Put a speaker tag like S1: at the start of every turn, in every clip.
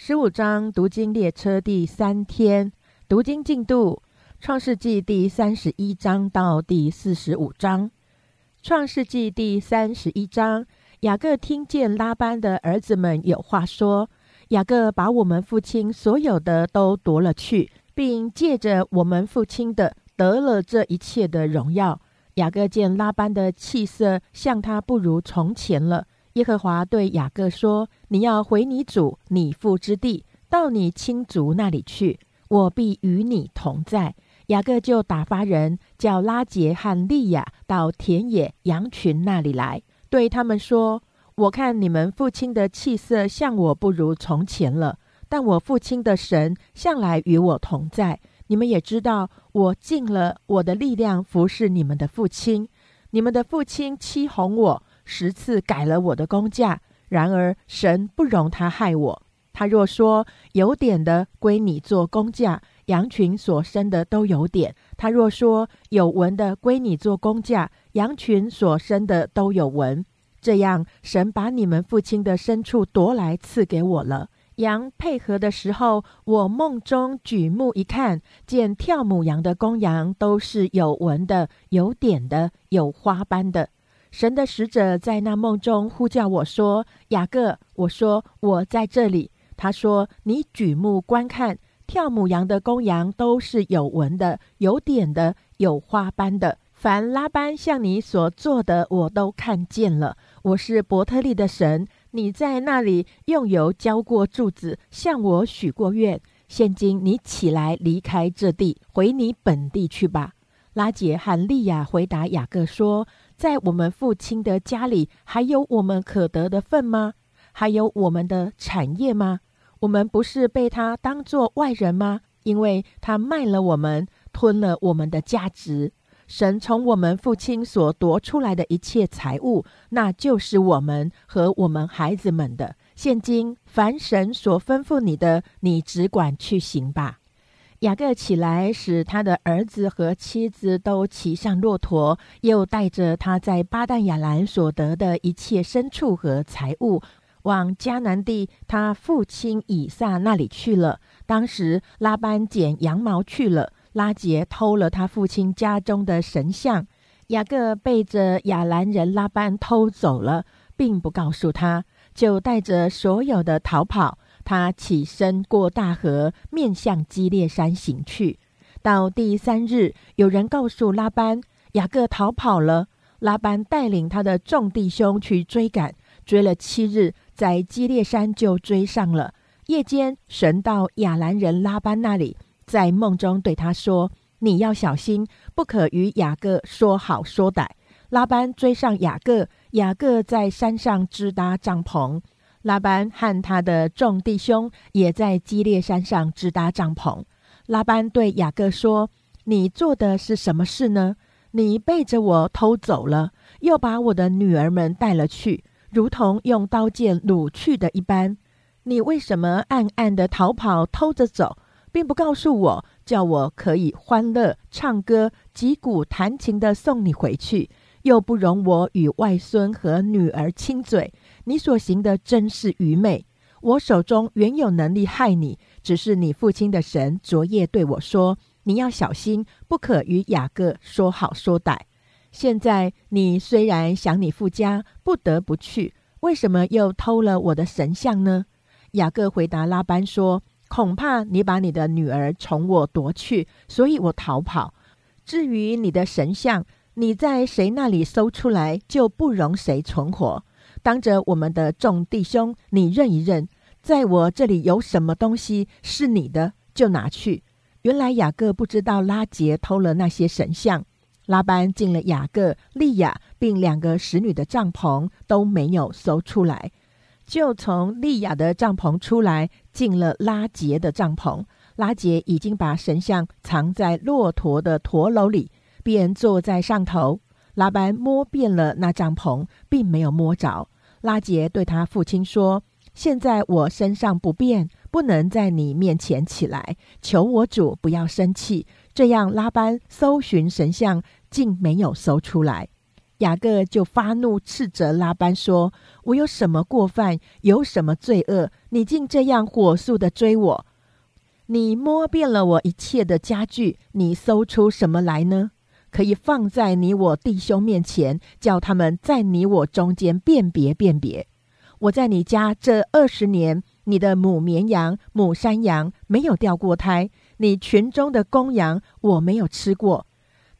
S1: 十五章读经列车第三天，读经进度：创世纪第三十一章到第四十五章。创世纪第三十一章，雅各听见拉班的儿子们有话说：“雅各把我们父亲所有的都夺了去，并借着我们父亲的得了这一切的荣耀。”雅各见拉班的气色像他不如从前了。耶和华对雅各说：“你要回你主、你父之地，到你亲族那里去，我必与你同在。”雅各就打发人叫拉杰和利亚到田野羊群那里来，对他们说：“我看你们父亲的气色像我不如从前了，但我父亲的神向来与我同在。你们也知道，我尽了我的力量服侍你们的父亲。你们的父亲欺哄我。”十次改了我的工价，然而神不容他害我。他若说有点的归你做工价，羊群所生的都有点；他若说有纹的归你做工价，羊群所生的都有纹。这样，神把你们父亲的牲畜夺来赐给我了。羊配合的时候，我梦中举目一看，见跳母羊的公羊都是有纹的、有点的、有花斑的。神的使者在那梦中呼叫我说：“雅各。”我说：“我在这里。”他说：“你举目观看，跳母羊的公羊都是有纹的、有点的、有花斑的。凡拉班向你所做的，我都看见了。我是伯特利的神，你在那里用油浇过柱子，向我许过愿。现今你起来离开这地，回你本地去吧。”拉杰和利亚回答雅各说。在我们父亲的家里，还有我们可得的份吗？还有我们的产业吗？我们不是被他当作外人吗？因为他卖了我们，吞了我们的价值。神从我们父亲所夺出来的一切财物，那就是我们和我们孩子们的。现今，凡神所吩咐你的，你只管去行吧。雅各起来，使他的儿子和妻子都骑上骆驼，又带着他在巴旦亚兰所得的一切牲畜和财物，往迦南地他父亲以撒那里去了。当时拉班剪羊毛去了，拉杰偷了他父亲家中的神像，雅各背着亚兰人拉班偷走了，并不告诉他，就带着所有的逃跑。他起身过大河，面向基列山行去。到第三日，有人告诉拉班，雅各逃跑了。拉班带领他的众弟兄去追赶，追了七日，在基列山就追上了。夜间，神到亚兰人拉班那里，在梦中对他说：“你要小心，不可与雅各说好说歹。”拉班追上雅各，雅各在山上支搭帐篷。拉班和他的众弟兄也在基列山上支搭帐篷。拉班对雅各说：“你做的是什么事呢？你背着我偷走了，又把我的女儿们带了去，如同用刀剑掳去的一般。你为什么暗暗的逃跑，偷着走，并不告诉我，叫我可以欢乐唱歌、击鼓弹琴的送你回去，又不容我与外孙和女儿亲嘴？”你所行的真是愚昧！我手中原有能力害你，只是你父亲的神昨夜对我说：“你要小心，不可与雅各说好说歹。”现在你虽然想你父家，不得不去，为什么又偷了我的神像呢？雅各回答拉班说：“恐怕你把你的女儿从我夺去，所以我逃跑。至于你的神像，你在谁那里搜出来，就不容谁存活。”当着我们的众弟兄，你认一认，在我这里有什么东西是你的，就拿去。原来雅各不知道拉杰偷了那些神像。拉班进了雅各、利亚并两个使女的帐篷，都没有搜出来，就从利亚的帐篷出来，进了拉杰的帐篷。拉杰已经把神像藏在骆驼的驼楼里，便坐在上头。拉班摸遍了那帐篷，并没有摸着。拉杰对他父亲说：“现在我身上不便，不能在你面前起来，求我主不要生气。”这样，拉班搜寻神像，竟没有搜出来。雅各就发怒，斥责拉班说：“我有什么过犯？有什么罪恶？你竟这样火速的追我？你摸遍了我一切的家具，你搜出什么来呢？可以放在你我弟兄面前，叫他们在你我中间辨别辨别。我在你家这二十年，你的母绵羊、母山羊没有掉过胎，你群中的公羊我没有吃过。”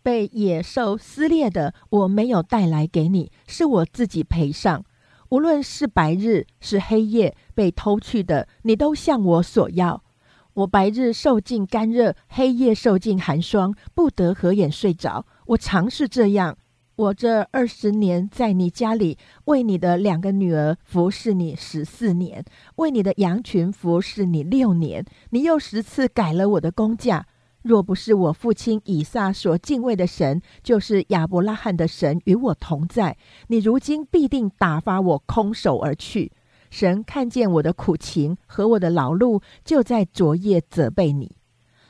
S1: 被野兽撕裂的，我没有带来给你，是我自己赔上。无论是白日是黑夜，被偷去的，你都向我索要。我白日受尽干热，黑夜受尽寒霜，不得合眼睡着。我常是这样。我这二十年在你家里，为你的两个女儿服侍你十四年，为你的羊群服侍你六年，你又十次改了我的工价。若不是我父亲以撒所敬畏的神，就是亚伯拉罕的神与我同在，你如今必定打发我空手而去。神看见我的苦情和我的劳碌，就在昨夜责备你。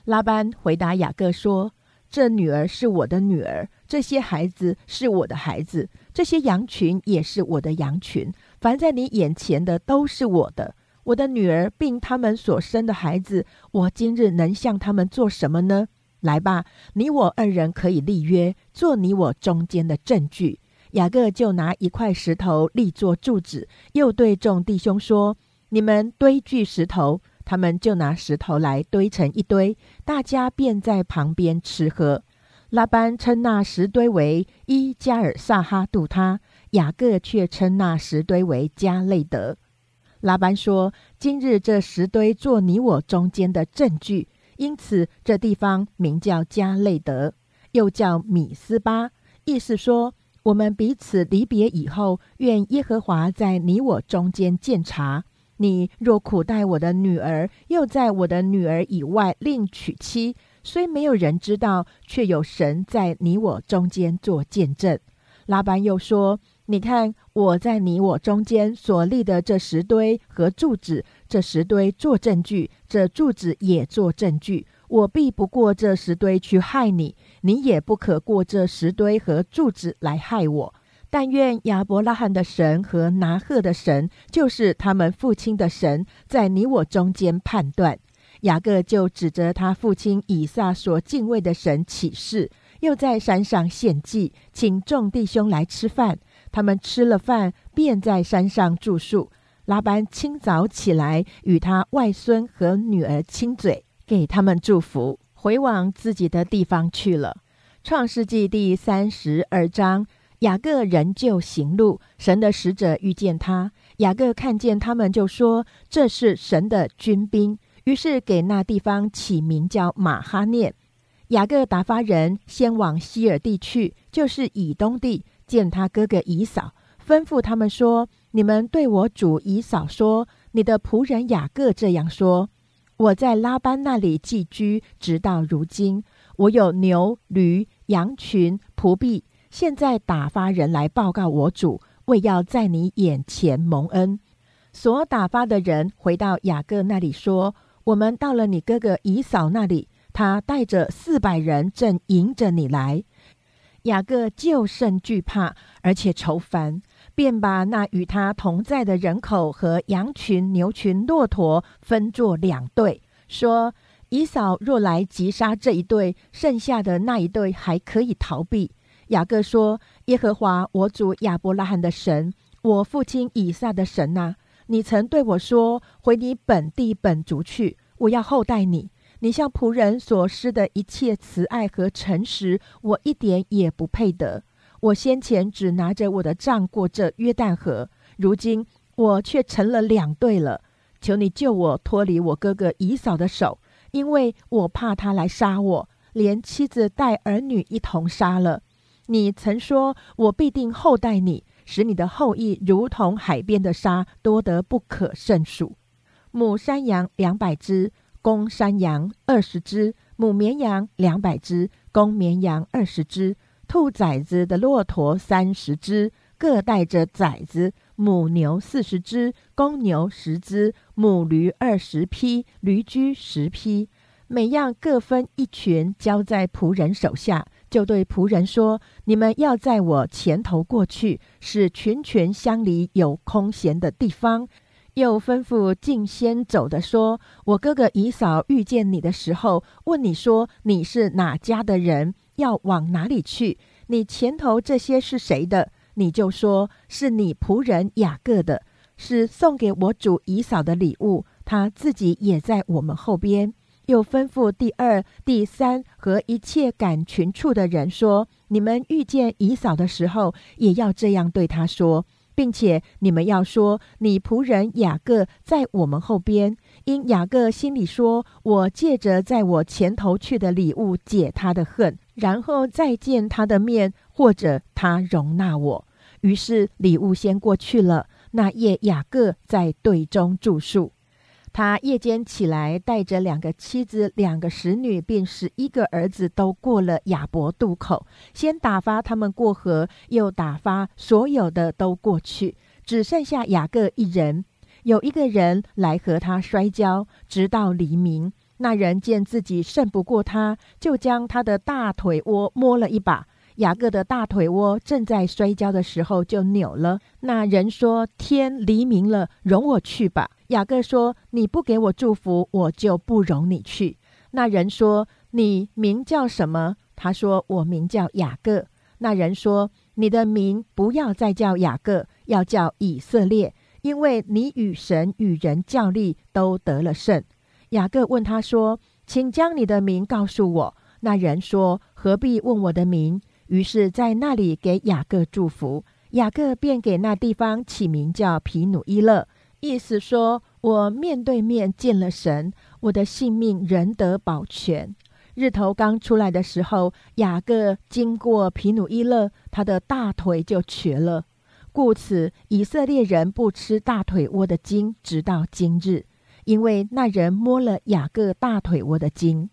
S1: 拉班回答雅各说：“这女儿是我的女儿，这些孩子是我的孩子，这些羊群也是我的羊群。凡在你眼前的都是我的。”我的女儿并他们所生的孩子，我今日能向他们做什么呢？来吧，你我二人可以立约，做你我中间的证据。雅各就拿一块石头立作柱子，又对众弟兄说：“你们堆聚石头。”他们就拿石头来堆成一堆，大家便在旁边吃喝。拉班称那石堆为伊加尔萨哈杜他，雅各却称那石堆为加累德。拉班说：“今日这石堆做你我中间的证据，因此这地方名叫加累德，又叫米斯巴。意思说，我们彼此离别以后，愿耶和华在你我中间鉴察。你若苦待我的女儿，又在我的女儿以外另娶妻，虽没有人知道，却有神在你我中间做见证。”拉班又说。你看，我在你我中间所立的这石堆和柱子，这石堆做证据，这柱子也做证据。我必不过这石堆去害你，你也不可过这石堆和柱子来害我。但愿亚伯拉罕的神和拿赫的神，就是他们父亲的神，在你我中间判断。雅各就指着他父亲以撒所敬畏的神起誓，又在山上献祭，请众弟兄来吃饭。他们吃了饭，便在山上住宿。拉班清早起来，与他外孙和女儿亲嘴，给他们祝福，回往自己的地方去了。创世纪第三十二章，雅各仍旧行路，神的使者遇见他。雅各看见他们，就说：“这是神的军兵。”于是给那地方起名叫马哈念。雅各打发人先往希尔地去，就是以东地。见他哥哥以扫，吩咐他们说：“你们对我主以扫说，你的仆人雅各这样说：我在拉班那里寄居，直到如今，我有牛、驴、羊群、仆婢。现在打发人来报告我主，为要在你眼前蒙恩。所打发的人回到雅各那里说：我们到了你哥哥以扫那里，他带着四百人正迎着你来。”雅各就甚惧怕，而且愁烦，便把那与他同在的人口和羊群、牛群、骆驼分作两队，说：“以扫若来击杀这一队，剩下的那一队还可以逃避。”雅各说：“耶和华我主亚伯拉罕的神，我父亲以撒的神呐，你曾对我说：回你本地本族去，我要厚待你。”你向仆人所施的一切慈爱和诚实，我一点也不配得。我先前只拿着我的杖过这约旦河，如今我却成了两队了。求你救我脱离我哥哥以嫂的手，因为我怕他来杀我，连妻子带儿女一同杀了。你曾说我必定厚待你，使你的后裔如同海边的沙，多得不可胜数。母山羊两百只。公山羊二十只，母绵羊两百只，公绵羊二十只，兔崽子的骆驼三十只，各带着崽子；母牛四十只，公牛十只，母驴二十匹，驴驹十匹，每样各分一群，交在仆人手下，就对仆人说：“你们要在我前头过去，使群群相离，有空闲的地方。”又吩咐进先走的说：“我哥哥姨嫂遇见你的时候，问你说你是哪家的人，要往哪里去？你前头这些是谁的？你就说是你仆人雅各的，是送给我主姨嫂的礼物。他自己也在我们后边。”又吩咐第二、第三和一切赶群畜的人说：“你们遇见姨嫂的时候，也要这样对他说。”并且你们要说，你仆人雅各在我们后边，因雅各心里说：“我借着在我前头去的礼物解他的恨，然后再见他的面，或者他容纳我。”于是礼物先过去了。那夜雅各在队中住宿。他夜间起来，带着两个妻子、两个使女，并十一个儿子，都过了雅伯渡口。先打发他们过河，又打发所有的都过去，只剩下雅各一人。有一个人来和他摔跤，直到黎明。那人见自己胜不过他，就将他的大腿窝摸了一把。雅各的大腿窝正在摔跤的时候就扭了。那人说：“天黎明了，容我去吧。”雅各说：“你不给我祝福，我就不容你去。”那人说：“你名叫什么？”他说：“我名叫雅各。”那人说：“你的名不要再叫雅各，要叫以色列，因为你与神与人较力都得了胜。”雅各问他说：“请将你的名告诉我。”那人说：“何必问我的名？”于是，在那里给雅各祝福。雅各便给那地方起名叫皮努伊勒。意思说，我面对面见了神，我的性命仍得保全。日头刚出来的时候，雅各经过皮努伊勒，他的大腿就瘸了。故此，以色列人不吃大腿窝的筋，直到今日，因为那人摸了雅各大腿窝的筋。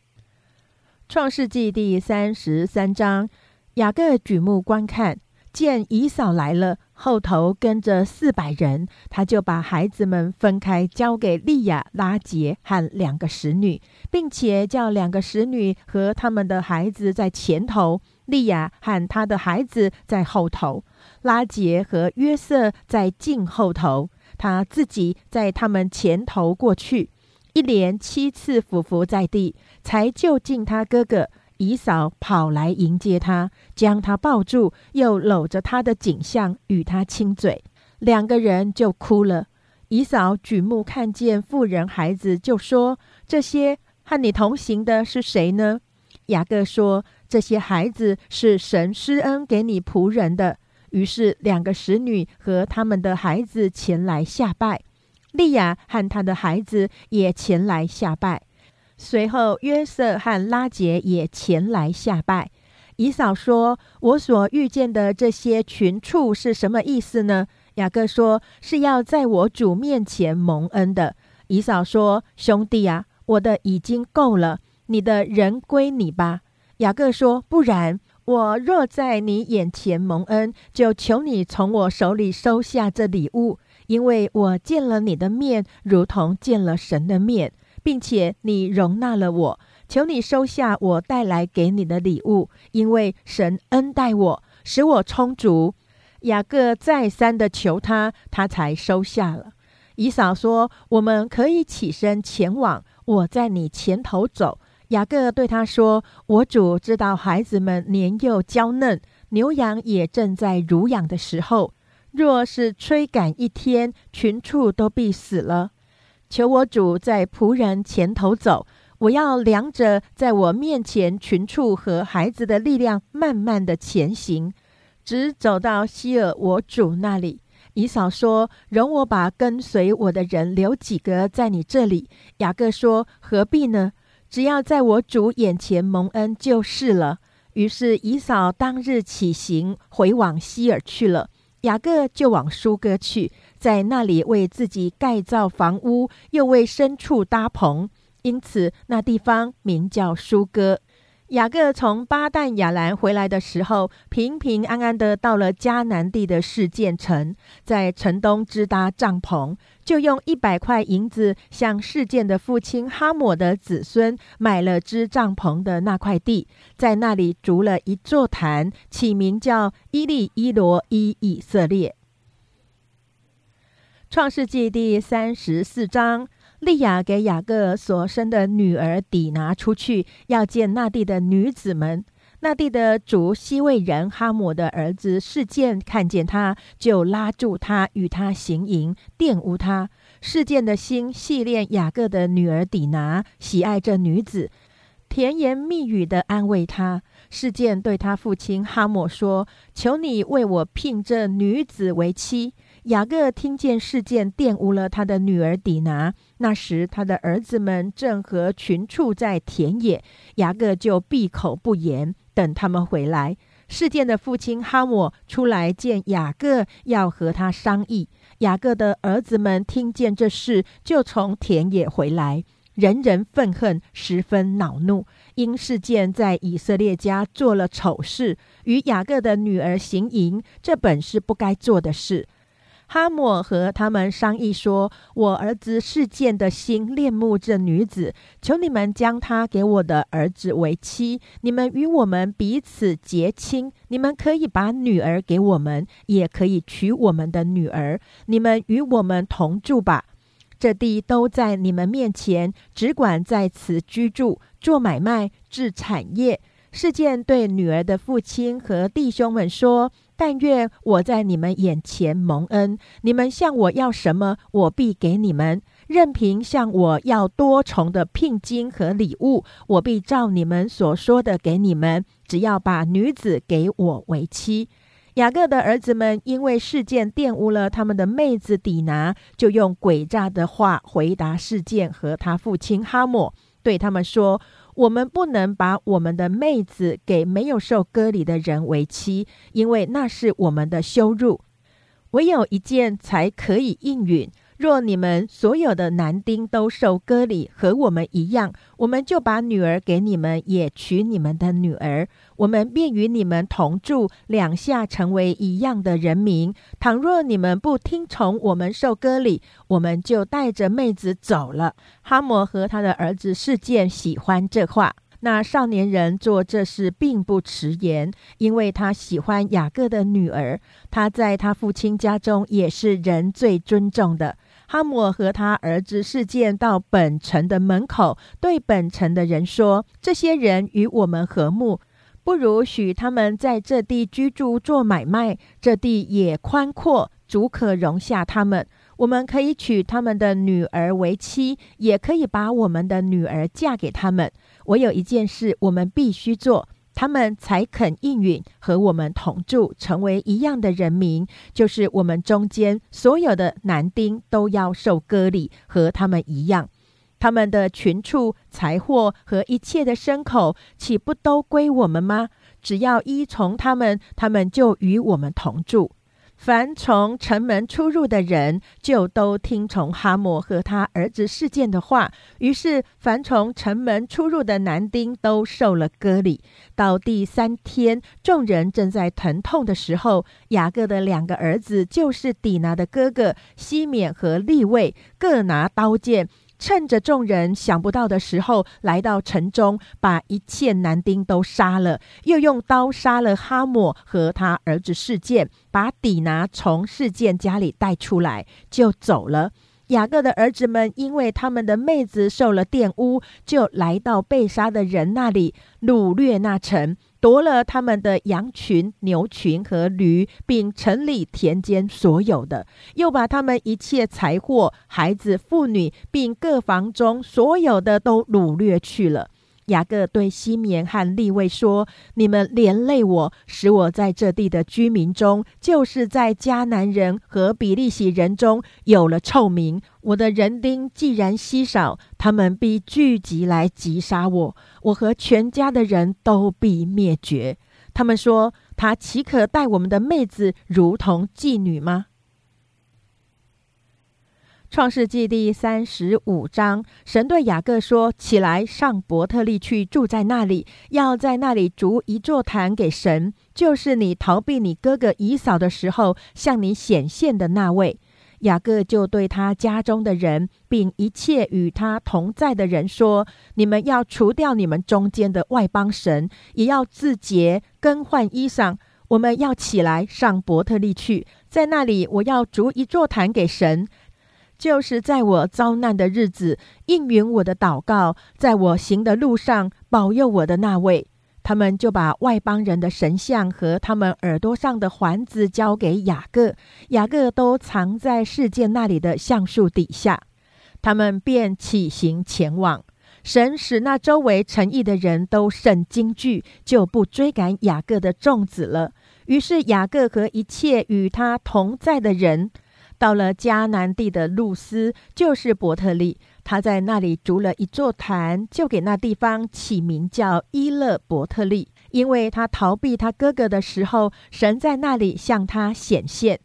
S1: 创世纪第三十三章，雅各举目观看。见姨嫂来了，后头跟着四百人，他就把孩子们分开，交给利亚、拉杰和两个使女，并且叫两个使女和他们的孩子在前头，利亚和他的孩子在后头，拉杰和约瑟在近后头，他自己在他们前头过去，一连七次俯伏在地，才就近他哥哥。姨嫂跑来迎接他，将他抱住，又搂着他的颈项与他亲嘴，两个人就哭了。姨嫂举目看见妇人孩子，就说：“这些和你同行的是谁呢？”雅各说：“这些孩子是神施恩给你仆人的。”于是两个使女和他们的孩子前来下拜，利亚和他的孩子也前来下拜。随后，约瑟和拉杰也前来下拜。姨嫂说：“我所遇见的这些群畜是什么意思呢？”雅各说：“是要在我主面前蒙恩的。”姨嫂说：“兄弟啊，我的已经够了，你的人归你吧。”雅各说：“不然，我若在你眼前蒙恩，就求你从我手里收下这礼物，因为我见了你的面，如同见了神的面。”并且你容纳了我，求你收下我带来给你的礼物，因为神恩待我，使我充足。雅各再三的求他，他才收下了。姨嫂说：“我们可以起身前往，我在你前头走。”雅各对他说：“我主知道孩子们年幼娇嫩，牛羊也正在乳养的时候，若是吹赶一天，群畜都必死了。”求我主在仆人前头走，我要量着在我面前群畜和孩子的力量，慢慢的前行，直走到希尔我主那里。以嫂说：“容我把跟随我的人留几个在你这里。”雅各说：“何必呢？只要在我主眼前蒙恩就是了。”于是以嫂当日起行，回往希尔去了。雅各就往舒哥去。在那里为自己盖造房屋，又为牲畜搭棚，因此那地方名叫舒哥。雅各从巴旦亚兰回来的时候，平平安安的到了迦南地的事件城，在城东支搭帐篷，就用一百块银子向事件的父亲哈姆的子孙买了支帐篷的那块地，在那里筑了一座坛，起名叫伊利伊罗伊以色列。创世纪第三十四章。利亚给雅各所生的女儿抵拿出去，要见那地的女子们。那地的主西魏人哈姆的儿子事件看见他，就拉住他，与他行淫，玷污他。事件的心系恋雅各的女儿抵拿，喜爱这女子，甜言蜜语的安慰他。事件对他父亲哈姆说：“求你为我聘这女子为妻。”雅各听见事件玷污了他的女儿底拿，那时他的儿子们正和群畜在田野，雅各就闭口不言，等他们回来。事件的父亲哈姆出来见雅各，要和他商议。雅各的儿子们听见这事，就从田野回来，人人愤恨，十分恼怒，因事件在以色列家做了丑事，与雅各的女儿行淫，这本是不该做的事。哈姆和他们商议说：“我儿子事件的心恋慕这女子，求你们将她给我的儿子为妻。你们与我们彼此结亲，你们可以把女儿给我们，也可以娶我们的女儿。你们与我们同住吧。这地都在你们面前，只管在此居住、做买卖、置产业。”事件对女儿的父亲和弟兄们说。但愿我在你们眼前蒙恩，你们向我要什么，我必给你们；任凭向我要多重的聘金和礼物，我必照你们所说的给你们。只要把女子给我为妻。雅各的儿子们因为事件玷污了他们的妹子底拿，就用诡诈的话回答事件和他父亲哈莫，对他们说。我们不能把我们的妹子给没有受割礼的人为妻，因为那是我们的羞辱。唯有一件才可以应允。若你们所有的男丁都受割礼，和我们一样，我们就把女儿给你们，也娶你们的女儿，我们便与你们同住，两下成为一样的人民。倘若你们不听从我们受割礼，我们就带着妹子走了。哈摩和他的儿子事件喜欢这话。那少年人做这事并不迟延，因为他喜欢雅各的女儿，他在他父亲家中也是人最尊重的。哈姆和他儿子事件到本城的门口，对本城的人说：“这些人与我们和睦，不如许他们在这地居住做买卖。这地也宽阔，足可容下他们。我们可以娶他们的女儿为妻，也可以把我们的女儿嫁给他们。”我有一件事，我们必须做，他们才肯应允和我们同住，成为一样的人民。就是我们中间所有的男丁都要受割礼，和他们一样。他们的群畜、财货和一切的牲口，岂不都归我们吗？只要依从他们，他们就与我们同住。凡从城门出入的人，就都听从哈姆和他儿子事件的话。于是，凡从城门出入的男丁都受了割礼。到第三天，众人正在疼痛的时候，雅各的两个儿子，就是底拿的哥哥西缅和利位，各拿刀剑。趁着众人想不到的时候，来到城中，把一切男丁都杀了，又用刀杀了哈姆和他儿子事件，把底拿从事件家里带出来，就走了。雅各的儿子们因为他们的妹子受了玷污，就来到被杀的人那里，掳掠那城。夺了他们的羊群、牛群和驴，并城里田间所有的，又把他们一切财货、孩子、妇女，并各房中所有的都掳掠去了。雅各对西缅和利位说：“你们连累我，使我在这地的居民中，就是在迦南人和比利洗人中有了臭名。我的人丁既然稀少，他们必聚集来击杀我，我和全家的人都必灭绝。他们说：他岂可待我们的妹子如同妓女吗？”创世纪第三十五章，神对雅各说：“起来，上伯特利去，住在那里，要在那里筑一座坛给神，就是你逃避你哥哥以扫的时候向你显现的那位。”雅各就对他家中的人，并一切与他同在的人说：“你们要除掉你们中间的外邦神，也要自洁，更换衣裳。我们要起来上伯特利去，在那里我要筑一座坛给神。”就是在我遭难的日子应允我的祷告，在我行的路上保佑我的那位，他们就把外邦人的神像和他们耳朵上的环子交给雅各，雅各都藏在世界那里的橡树底下。他们便起行前往。神使那周围诚意的人都甚惊惧，就不追赶雅各的众子了。于是雅各和一切与他同在的人。到了迦南地的路斯，就是伯特利，他在那里筑了一座坛，就给那地方起名叫伊勒伯特利，因为他逃避他哥哥的时候，神在那里向他显现。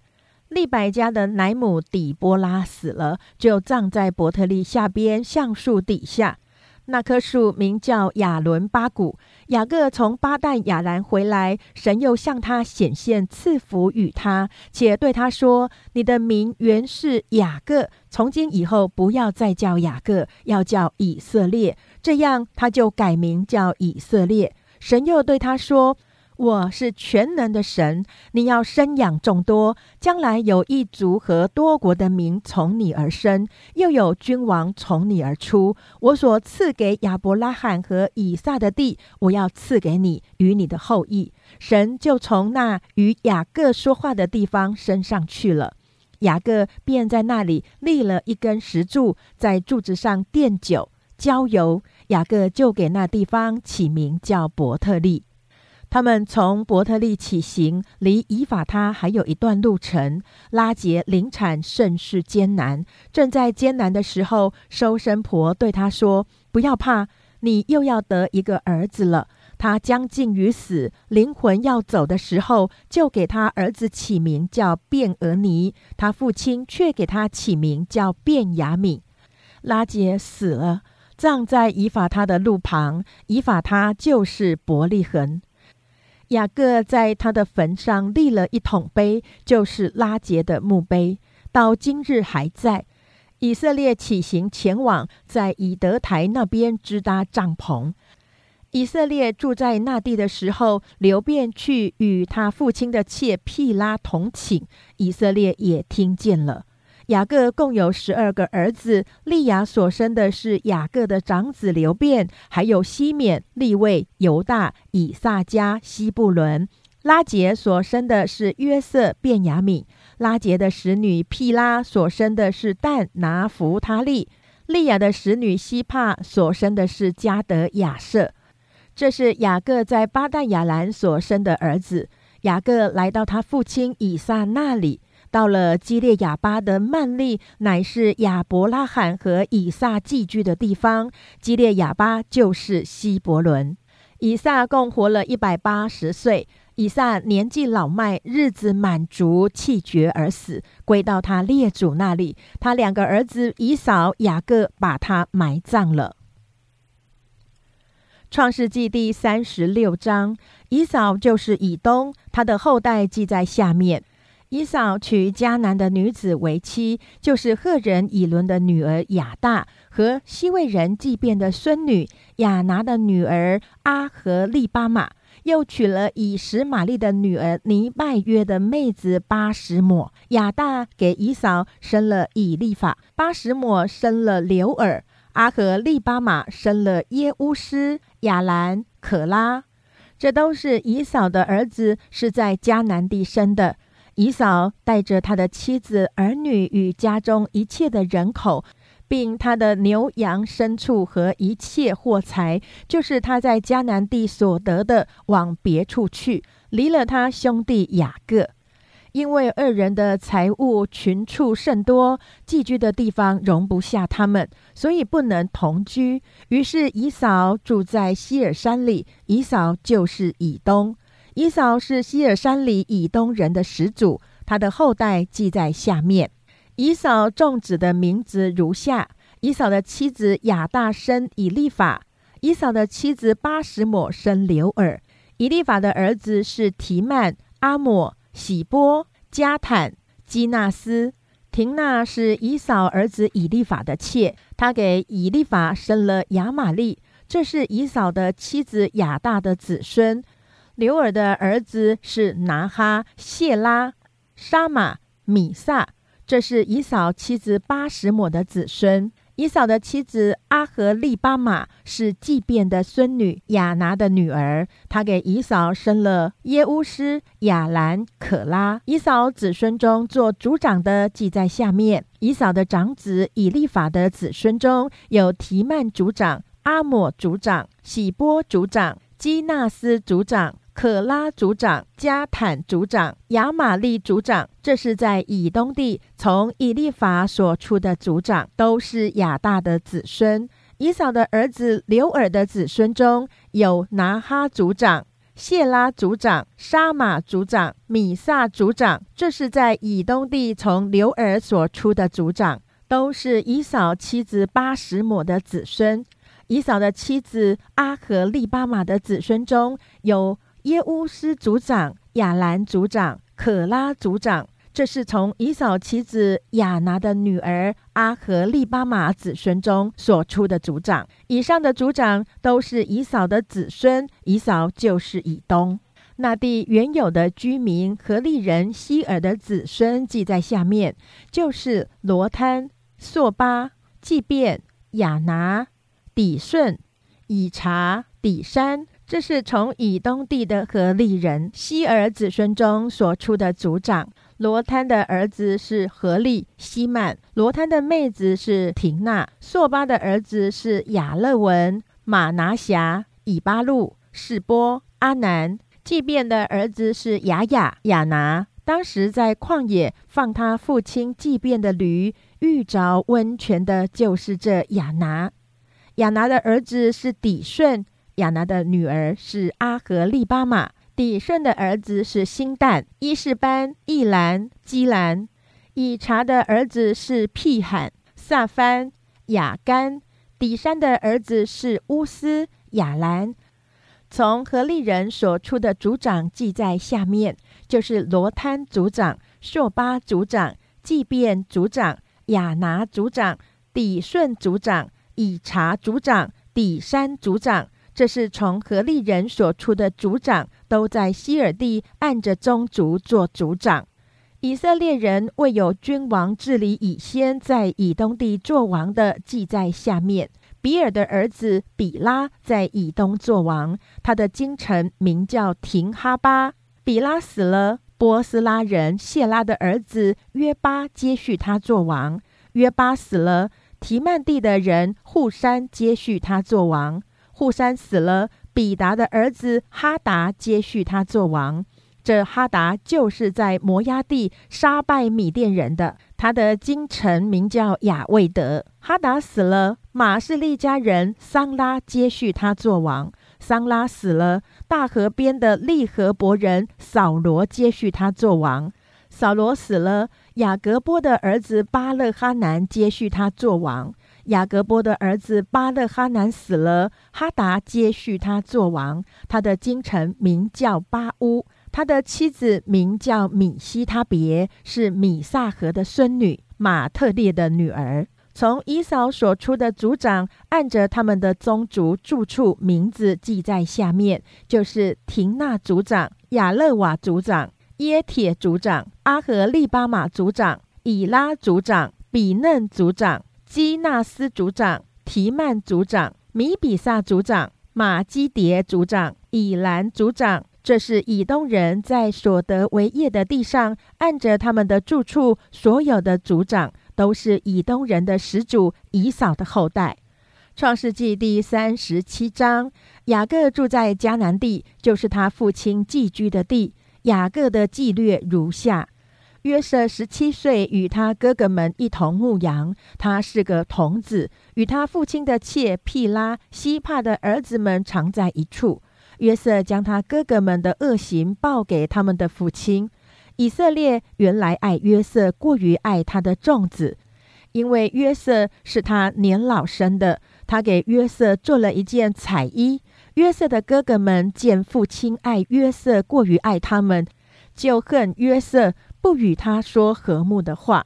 S1: 利百家的奶母底波拉死了，就葬在伯特利下边橡树底下。那棵树名叫亚伦巴谷。雅各从巴旦亚兰回来，神又向他显现，赐福与他，且对他说：“你的名原是雅各，从今以后不要再叫雅各，要叫以色列。”这样，他就改名叫以色列。神又对他说。我是全能的神，你要生养众多，将来有一族和多国的民从你而生，又有君王从你而出。我所赐给亚伯拉罕和以撒的地，我要赐给你与你的后裔。神就从那与雅各说话的地方升上去了，雅各便在那里立了一根石柱，在柱子上奠酒浇油。雅各就给那地方起名叫伯特利。他们从伯特利起行，离以法他还有一段路程。拉杰临产甚是艰难，正在艰难的时候，收生婆对他说：“不要怕，你又要得一个儿子了。他将近于死，灵魂要走的时候，就给他儿子起名叫卞俄尼。他父亲却给他起名叫卞雅敏。拉杰死了，葬在以法他的路旁。以法他就是伯利恒。”雅各在他的坟上立了一桶碑，就是拉结的墓碑，到今日还在。以色列起行前往，在以德台那边支搭帐篷。以色列住在那地的时候，流便去与他父亲的妾毗拉同寝，以色列也听见了。雅各共有十二个儿子，利亚所生的是雅各的长子流便，还有西缅、利位、犹大、以撒加、西布伦。拉杰所生的是约瑟、便雅敏。拉杰的使女毗拉所生的是但、拿弗他利。利亚的使女希帕所生的是加德、亚瑟。这是雅各在巴旦亚兰所生的儿子。雅各来到他父亲以撒那里。到了基列亚巴的曼利，乃是亚伯拉罕和以撒寄居的地方。基列亚巴就是希伯伦。以撒共活了一百八十岁。以撒年纪老迈，日子满足，气绝而死，归到他列祖那里。他两个儿子以扫、雅各把他埋葬了。创世纪第三十六章，以扫就是以东，他的后代记在下面。以扫娶迦南的女子为妻，就是赫人以伦的女儿雅大和西魏人祭便的孙女雅拿的女儿阿和利巴玛，又娶了以实玛利的女儿尼拜约的妹子巴什抹。雅大给以扫生了以利法，巴什抹生了刘尔，阿和利巴玛生了耶乌斯、亚兰、可拉，这都是以扫的儿子，是在迦南地生的。以扫带着他的妻子、儿女与家中一切的人口，并他的牛羊牲畜和一切货财，就是他在迦南地所得的，往别处去，离了他兄弟雅各。因为二人的财物群畜甚多，寄居的地方容不下他们，所以不能同居。于是以扫住在希尔山里。以扫就是以东。以扫是希尔山里以东人的始祖，他的后代记在下面。以扫众子的名字如下：以扫的妻子亚大生以利法，以扫的妻子巴什抹生刘尔。以利法的儿子是提曼、阿抹、喜波、加坦、基纳斯。廷娜是以扫儿子以利法的妾，他给以利法生了亚玛利，这是以扫的妻子亚大的子孙。刘尔的儿子是拿哈、谢拉、沙马、米萨，这是以扫妻子巴什抹的子孙。以扫的妻子阿和利巴玛是祭便的孙女亚拿的女儿，她给以扫生了耶乌斯、亚兰、可拉。以扫子孙中做族长的记在下面。以扫的长子以利法的子孙中有提曼族长、阿抹族长、喜波族长、基纳斯族长。可拉族长、加坦族长、亚玛利族长，这是在以东地从以利法所出的族长，都是亚大的子孙。以扫的儿子刘尔的子孙中有拿哈族长、谢拉族长、沙马族长、米萨族长，这是在以东地从刘尔所出的族长，都是以扫妻子巴什抹的子孙。以扫的妻子阿和利巴玛的子孙中有。耶乌斯族长、亚兰族长、可拉族长，这是从以扫妻子亚拿的女儿阿和利巴玛子孙中所出的族长。以上的族长都是以扫的子孙，以扫就是以东。那地原有的居民和利人希尔的子孙记在下面，就是罗滩、朔巴、祭便、亚拿、底顺、以查、底山。这是从以东地的何利人希儿子孙中所出的族长。罗滩的儿子是何利希曼，罗滩的妹子是廷娜。朔巴的儿子是亚勒文、马拿辖、以巴路、士波、阿南。祭便的儿子是雅雅、亚拿。当时在旷野放他父亲祭便的驴，遇着温泉的就是这亚拿。亚拿的儿子是底顺。亚拿的女儿是阿和利巴玛，底顺的儿子是辛旦、伊士班、易兰、基兰。以查的儿子是辟罕、萨番、雅干。底山的儿子是乌斯、亚兰。从何利人所出的族长记在下面，就是罗滩族长、朔巴族长、祭便族长、亚拿族长、底顺族长、以查族长、底山族长。这是从何利人所出的族长，都在希尔地按着宗族做族长。以色列人未有君王治理以先，在以东地做王的，记在下面。比尔的儿子比拉在以东做王，他的京城名叫廷哈巴。比拉死了，波斯拉人谢拉的儿子约巴接续他做王。约巴死了，提曼地的人户山接续他做王。户山死了，比达的儿子哈达接续他做王。这哈达就是在摩崖地杀败米甸人的，他的京城名叫雅未德。哈达死了，马士利家人桑拉接续他做王。桑拉死了，大河边的利和伯人扫罗接续他做王。扫罗死了，雅各波的儿子巴勒哈南接续他做王。雅各波的儿子巴勒哈南死了，哈达接续他做王。他的京城名叫巴乌，他的妻子名叫米西他别，是米萨河的孙女，马特列的女儿。从以扫所出的族长，按着他们的宗族住处名字记在下面，就是廷纳族长、亚勒瓦族长、耶铁族长、阿和利巴马族长、以拉族长、比嫩族长。基纳斯族长、提曼族长、米比萨族长、马基迭族长、以兰族长，这是以东人在所得为业的地上，按着他们的住处，所有的族长都是以东人的始祖以扫的后代。创世纪第三十七章，雅各住在迦南地，就是他父亲寄居的地。雅各的记略如下。约瑟十七岁，与他哥哥们一同牧羊。他是个童子，与他父亲的妾毗拉、西帕的儿子们常在一处。约瑟将他哥哥们的恶行报给他们的父亲。以色列原来爱约瑟过于爱他的众子，因为约瑟是他年老生的，他给约瑟做了一件彩衣。约瑟的哥哥们见父亲爱约瑟过于爱他们，就恨约瑟，不与他说和睦的话。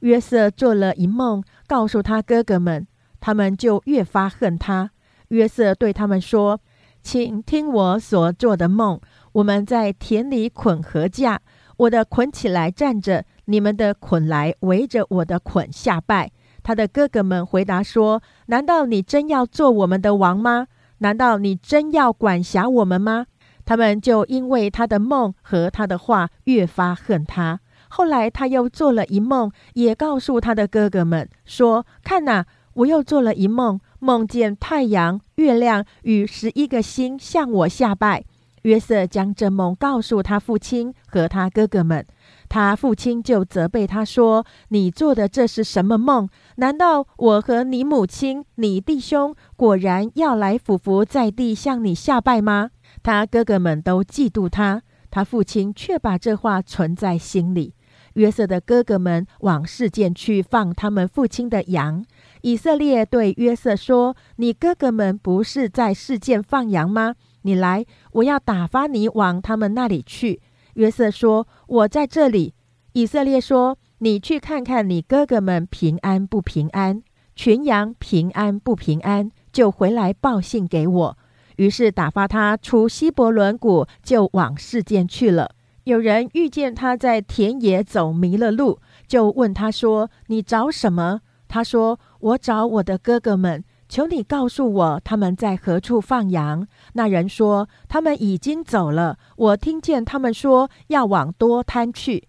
S1: 约瑟做了一梦，告诉他哥哥们，他们就越发恨他。约瑟对他们说：“请听我所做的梦。我们在田里捆禾架，我的捆起来站着，你们的捆来围着我的捆下拜。”他的哥哥们回答说：“难道你真要做我们的王吗？”难道你真要管辖我们吗？他们就因为他的梦和他的话越发恨他。后来他又做了一梦，也告诉他的哥哥们说：“看呐，我又做了一梦，梦见太阳、月亮与十一个星向我下拜。”约瑟将这梦告诉他父亲和他哥哥们。他父亲就责备他说：“你做的这是什么梦？难道我和你母亲、你弟兄果然要来俯伏在地向你下拜吗？”他哥哥们都嫉妒他，他父亲却把这话存在心里。约瑟的哥哥们往事件去放他们父亲的羊。以色列对约瑟说：“你哥哥们不是在事件放羊吗？你来，我要打发你往他们那里去。”约瑟说：“我在这里。”以色列说：“你去看看你哥哥们平安不平安，群羊平安不平安，就回来报信给我。”于是打发他出西伯伦谷，就往事件去了。有人遇见他在田野走迷了路，就问他说：“你找什么？”他说：“我找我的哥哥们。”求你告诉我他们在何处放羊。那人说他们已经走了。我听见他们说要往多滩去。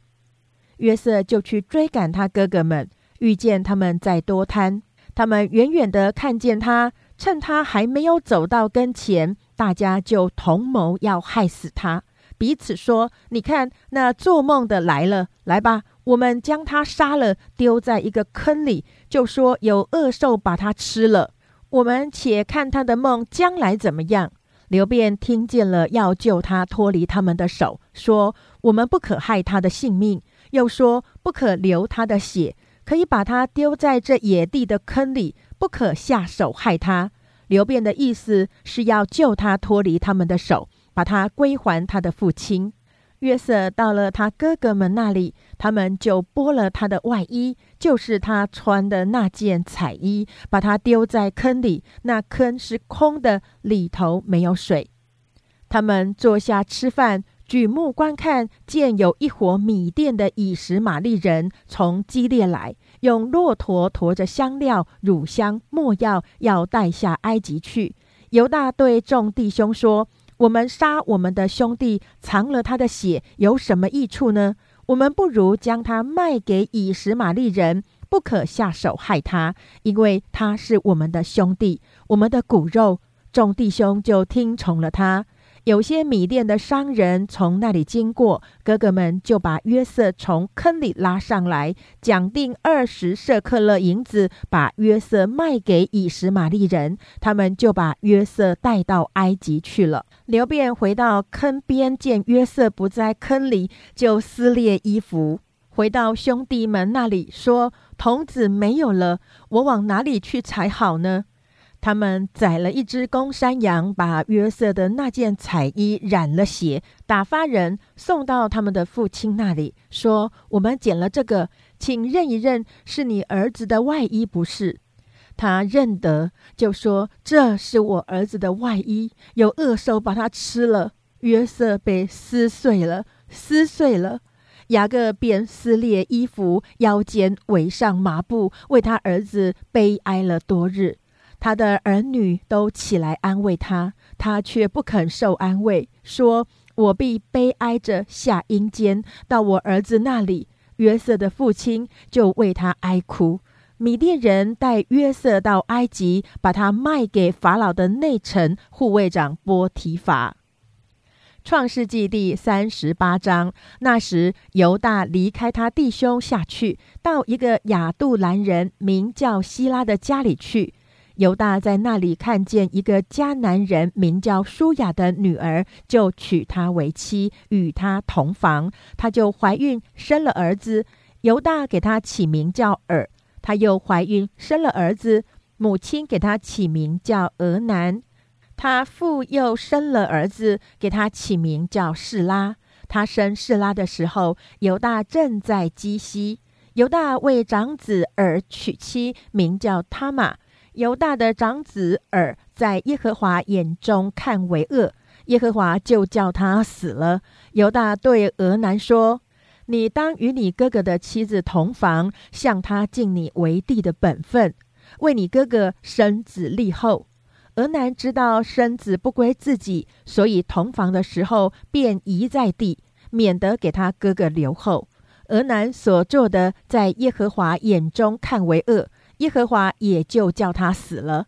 S1: 约瑟就去追赶他哥哥们，遇见他们在多滩。他们远远的看见他，趁他还没有走到跟前，大家就同谋要害死他，彼此说：“你看那做梦的来了，来吧，我们将他杀了，丢在一个坑里，就说有恶兽把他吃了。”我们且看他的梦将来怎么样。刘辩听见了，要救他脱离他们的手，说：“我们不可害他的性命，又说不可流他的血，可以把他丢在这野地的坑里，不可下手害他。”刘辩的意思是要救他脱离他们的手，把他归还他的父亲。约瑟到了他哥哥们那里，他们就剥了他的外衣，就是他穿的那件彩衣，把他丢在坑里。那坑是空的，里头没有水。他们坐下吃饭，举目观看，见有一伙米店的以实玛利人从基列来，用骆驼驮着香料、乳香、没药，要带下埃及去。犹大对众弟兄说。我们杀我们的兄弟，藏了他的血，有什么益处呢？我们不如将他卖给以实玛利人，不可下手害他，因为他是我们的兄弟，我们的骨肉。众弟兄就听从了他。有些米店的商人从那里经过，哥哥们就把约瑟从坑里拉上来，讲定二十舍克勒银子，把约瑟卖给以实玛利人。他们就把约瑟带到埃及去了。刘辩回到坑边，见约瑟不在坑里，就撕裂衣服，回到兄弟们那里说：“童子没有了，我往哪里去才好呢？”他们宰了一只公山羊，把约瑟的那件彩衣染了血，打发人送到他们的父亲那里，说：“我们捡了这个，请认一认，是你儿子的外衣不是？”他认得，就说：“这是我儿子的外衣，有恶兽把它吃了。”约瑟被撕碎了，撕碎了。雅各便撕裂衣服，腰间围上麻布，为他儿子悲哀了多日。他的儿女都起来安慰他，他却不肯受安慰，说：“我必悲哀着下阴间，到我儿子那里。”约瑟的父亲就为他哀哭。米甸人带约瑟到埃及，把他卖给法老的内臣护卫长波提法。创世纪第三十八章，那时犹大离开他弟兄下去，到一个亚杜兰人名叫希拉的家里去。犹大在那里看见一个迦南人名叫舒雅的女儿，就娶她为妻，与她同房。她就怀孕，生了儿子。犹大给她起名叫尔。她又怀孕，生了儿子，母亲给她起名叫俄南。她父又生了儿子，给他起名叫示拉。他生示拉的时候，犹大正在基西。犹大为长子而娶妻，名叫他玛。犹大的长子尔在耶和华眼中看为恶，耶和华就叫他死了。犹大对俄南说：“你当与你哥哥的妻子同房，向他尽你为弟的本分，为你哥哥生子立后。”俄南知道生子不归自己，所以同房的时候便移在地，免得给他哥哥留后。俄南所做的，在耶和华眼中看为恶。耶和华也就叫他死了。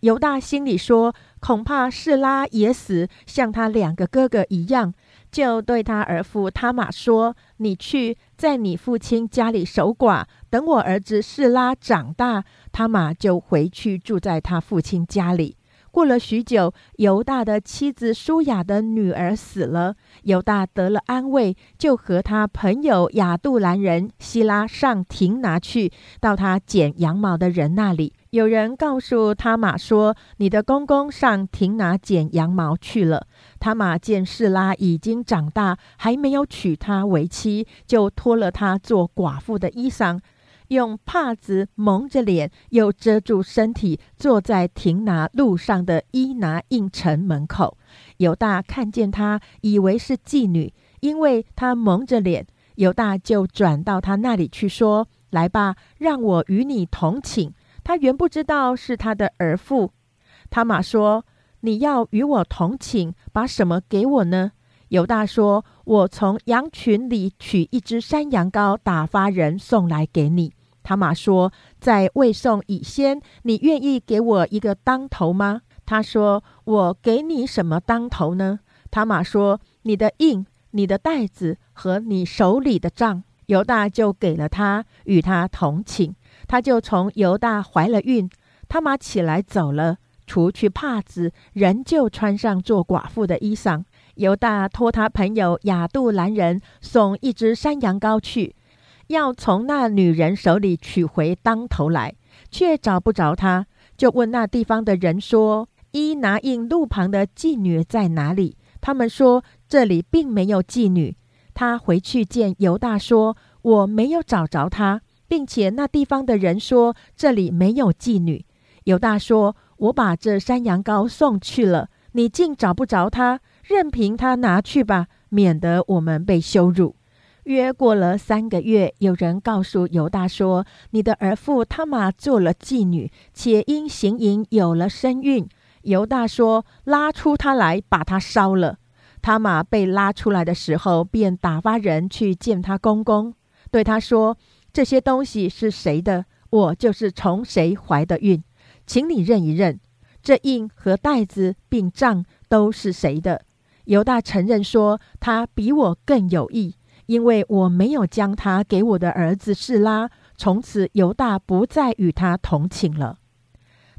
S1: 犹大心里说：“恐怕示拉也死，像他两个哥哥一样。”就对他儿父他玛说：“你去在你父亲家里守寡，等我儿子示拉长大，他玛就回去住在他父亲家里。”过了许久，犹大的妻子舒雅的女儿死了，犹大得了安慰，就和他朋友亚杜兰人希拉上亭拿去，到他剪羊毛的人那里。有人告诉他玛说：“你的公公上亭拿剪羊毛去了。”他玛见示拉已经长大，还没有娶她为妻，就脱了她做寡妇的衣裳。用帕子蒙着脸，又遮住身体，坐在亭拿路上的伊拿印城门口。犹大看见他，以为是妓女，因为他蒙着脸。犹大就转到他那里去，说：“来吧，让我与你同寝。”他原不知道是他的儿妇。他玛说：“你要与我同寝，把什么给我呢？”犹大说：“我从羊群里取一只山羊羔，打发人送来给你。”他玛说：“在未送以先，你愿意给我一个当头吗？”他说：“我给你什么当头呢？”他玛说：“你的印、你的袋子和你手里的账。”犹大就给了他，与他同寝。他就从犹大怀了孕。他玛起来走了，除去帕子，仍旧穿上做寡妇的衣裳。犹大托他朋友亚杜兰人送一只山羊羔去。要从那女人手里取回当头来，却找不着她，就问那地方的人说：“伊拿印路旁的妓女在哪里？”他们说：“这里并没有妓女。”他回去见犹大说：“我没有找着她，并且那地方的人说这里没有妓女。”犹大说：“我把这山羊羔送去了，你竟找不着她，任凭他拿去吧，免得我们被羞辱。”约过了三个月，有人告诉犹大说：“你的儿妇他玛做了妓女，且因行淫有了身孕。”犹大说：“拉出他来，把他烧了。”他玛被拉出来的时候，便打发人去见他公公，对他说：“这些东西是谁的？我就是从谁怀的孕，请你认一认，这印和袋子并账都是谁的？”犹大承认说：“他比我更有意。”因为我没有将他给我的儿子示拉，从此犹大不再与他同寝了。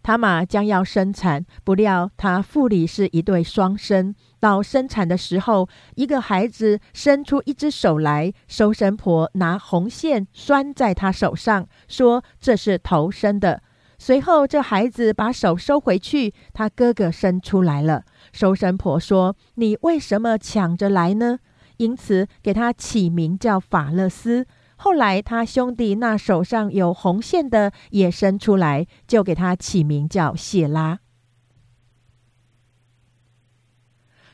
S1: 他玛将要生产，不料他腹里是一对双生。到生产的时候，一个孩子伸出一只手来，收生婆拿红线拴在他手上，说这是头生的。随后这孩子把手收回去，他哥哥生出来了。收生婆说：“你为什么抢着来呢？”因此，给他起名叫法勒斯。后来，他兄弟那手上有红线的也生出来，就给他起名叫谢拉。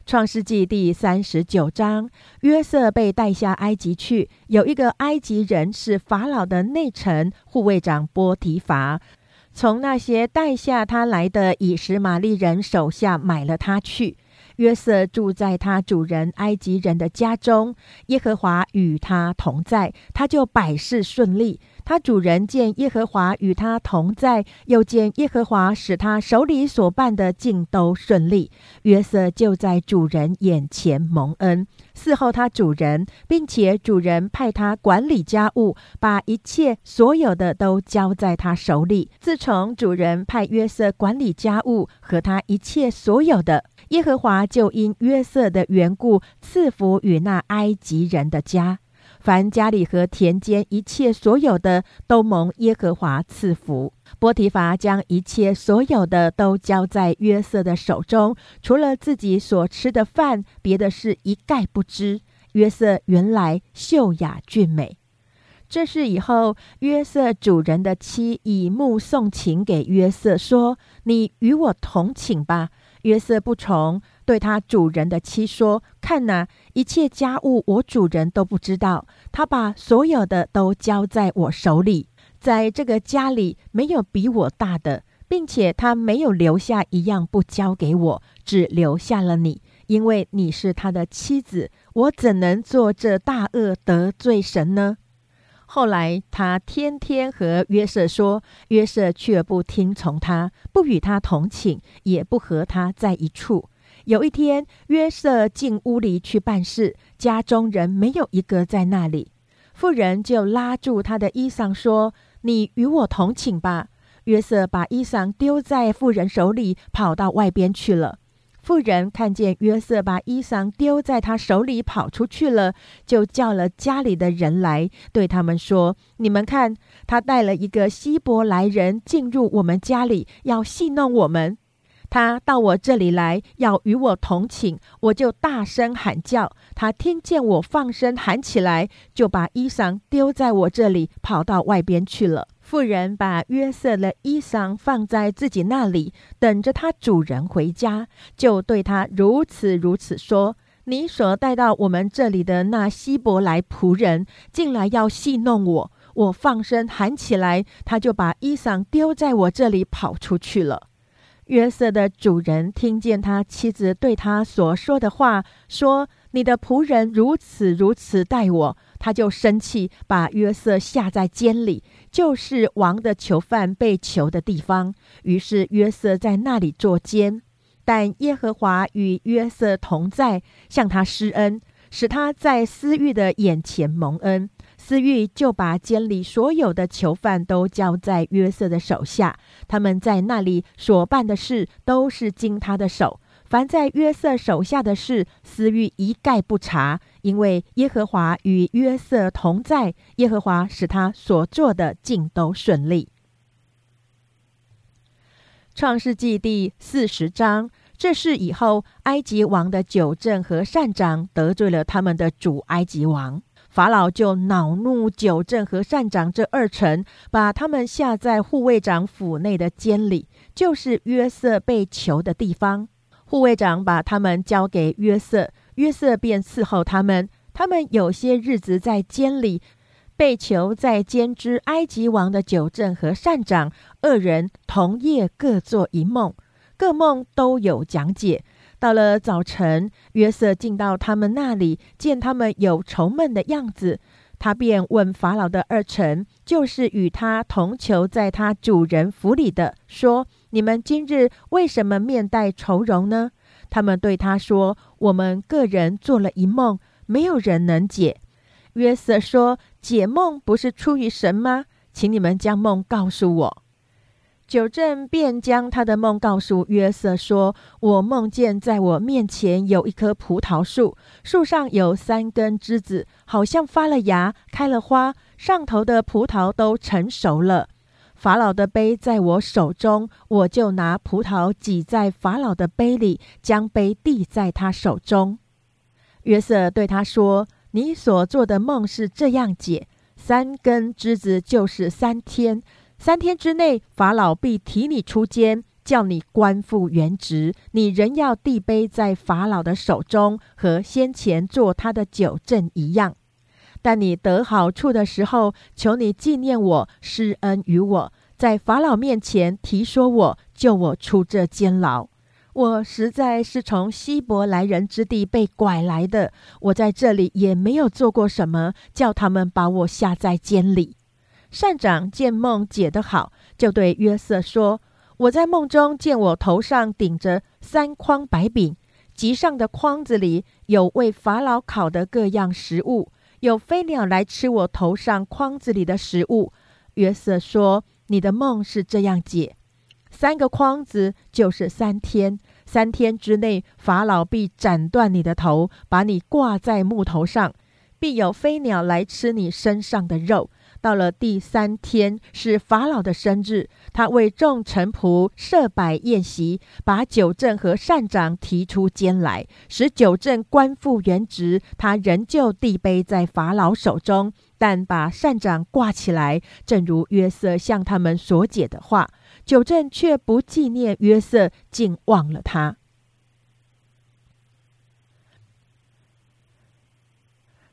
S1: 创世纪第三十九章，约瑟被带下埃及去。有一个埃及人是法老的内臣护卫长波提法，从那些带下他来的以实玛利人手下买了他去。约瑟住在他主人埃及人的家中，耶和华与他同在，他就百事顺利。他主人见耶和华与他同在，又见耶和华使他手里所办的尽都顺利，约瑟就在主人眼前蒙恩，伺候他主人，并且主人派他管理家务，把一切所有的都交在他手里。自从主人派约瑟管理家务和他一切所有的，耶和华就因约瑟的缘故赐福与那埃及人的家。凡家里和田间一切所有的，都蒙耶和华赐福。波提乏将一切所有的都交在约瑟的手中，除了自己所吃的饭，别的事一概不知。约瑟原来秀雅俊美。这事以后，约瑟主人的妻以目送情给约瑟，说：“你与我同寝吧。”约瑟不从。对他主人的妻说：“看呐，一切家务我主人都不知道。他把所有的都交在我手里，在这个家里没有比我大的，并且他没有留下一样不交给我，只留下了你，因为你是他的妻子。我怎能做这大恶得罪神呢？”后来他天天和约瑟说，约瑟却不听从他，不与他同寝，也不和他在一处。有一天，约瑟进屋里去办事，家中人没有一个在那里。妇人就拉住他的衣裳说：“你与我同寝吧。”约瑟把衣裳丢在妇人手里，跑到外边去了。妇人看见约瑟把衣裳丢在他手里跑出去了，就叫了家里的人来，对他们说：“你们看，他带了一个希伯来人进入我们家里，要戏弄我们。”他到我这里来，要与我同寝，我就大声喊叫。他听见我放声喊起来，就把衣裳丢在我这里，跑到外边去了。妇人把约瑟的衣裳放在自己那里，等着他主人回家，就对他如此如此说：“你所带到我们这里的那希伯来仆人，进来要戏弄我。我放声喊起来，他就把衣裳丢在我这里，跑出去了。”约瑟的主人听见他妻子对他所说的话，说：“你的仆人如此如此待我。”他就生气，把约瑟下在监里，就是王的囚犯被囚的地方。于是约瑟在那里坐监。但耶和华与约瑟同在，向他施恩，使他在私欲的眼前蒙恩。私狱就把监里所有的囚犯都交在约瑟的手下，他们在那里所办的事都是经他的手。凡在约瑟手下的事，私狱一概不查，因为耶和华与约瑟同在，耶和华使他所做的尽都顺利。创世纪第四十章，这事以后，埃及王的九正和善长得罪了他们的主埃及王。法老就恼怒九正和善长这二臣，把他们下在护卫长府内的监里，就是约瑟被囚的地方。护卫长把他们交给约瑟，约瑟便伺候他们。他们有些日子在监里被囚，在监之埃及王的九正和善长二人同夜各做一梦，各梦都有讲解。到了早晨，约瑟进到他们那里，见他们有愁闷的样子，他便问法老的二臣，就是与他同囚在他主人府里的，说：“你们今日为什么面带愁容呢？”他们对他说：“我们个人做了一梦，没有人能解。”约瑟说：“解梦不是出于神吗？请你们将梦告诉我。”九正便将他的梦告诉约瑟，说：“我梦见在我面前有一棵葡萄树，树上有三根枝子，好像发了芽、开了花，上头的葡萄都成熟了。法老的杯在我手中，我就拿葡萄挤在法老的杯里，将杯递在他手中。”约瑟对他说：“你所做的梦是这样解：三根枝子就是三天。”三天之内，法老必提你出监，叫你官复原职。你仍要递杯在法老的手中，和先前做他的酒政一样。但你得好处的时候，求你纪念我，施恩于我，在法老面前提说我，救我出这监牢。我实在是从希伯来人之地被拐来的，我在这里也没有做过什么，叫他们把我下在监里。善长见梦解得好，就对约瑟说：“我在梦中见我头上顶着三筐白饼，极上的筐子里有为法老烤的各样食物，有飞鸟来吃我头上筐子里的食物。”约瑟说：“你的梦是这样解，三个筐子就是三天，三天之内法老必斩断你的头，把你挂在木头上，必有飞鸟来吃你身上的肉。”到了第三天是法老的生日，他为众臣仆设摆宴席，把九正和善长提出监来，使九正官复原职。他仍旧递杯在法老手中，但把善长挂起来，正如约瑟向他们所解的话。九正却不纪念约瑟，竟忘了他。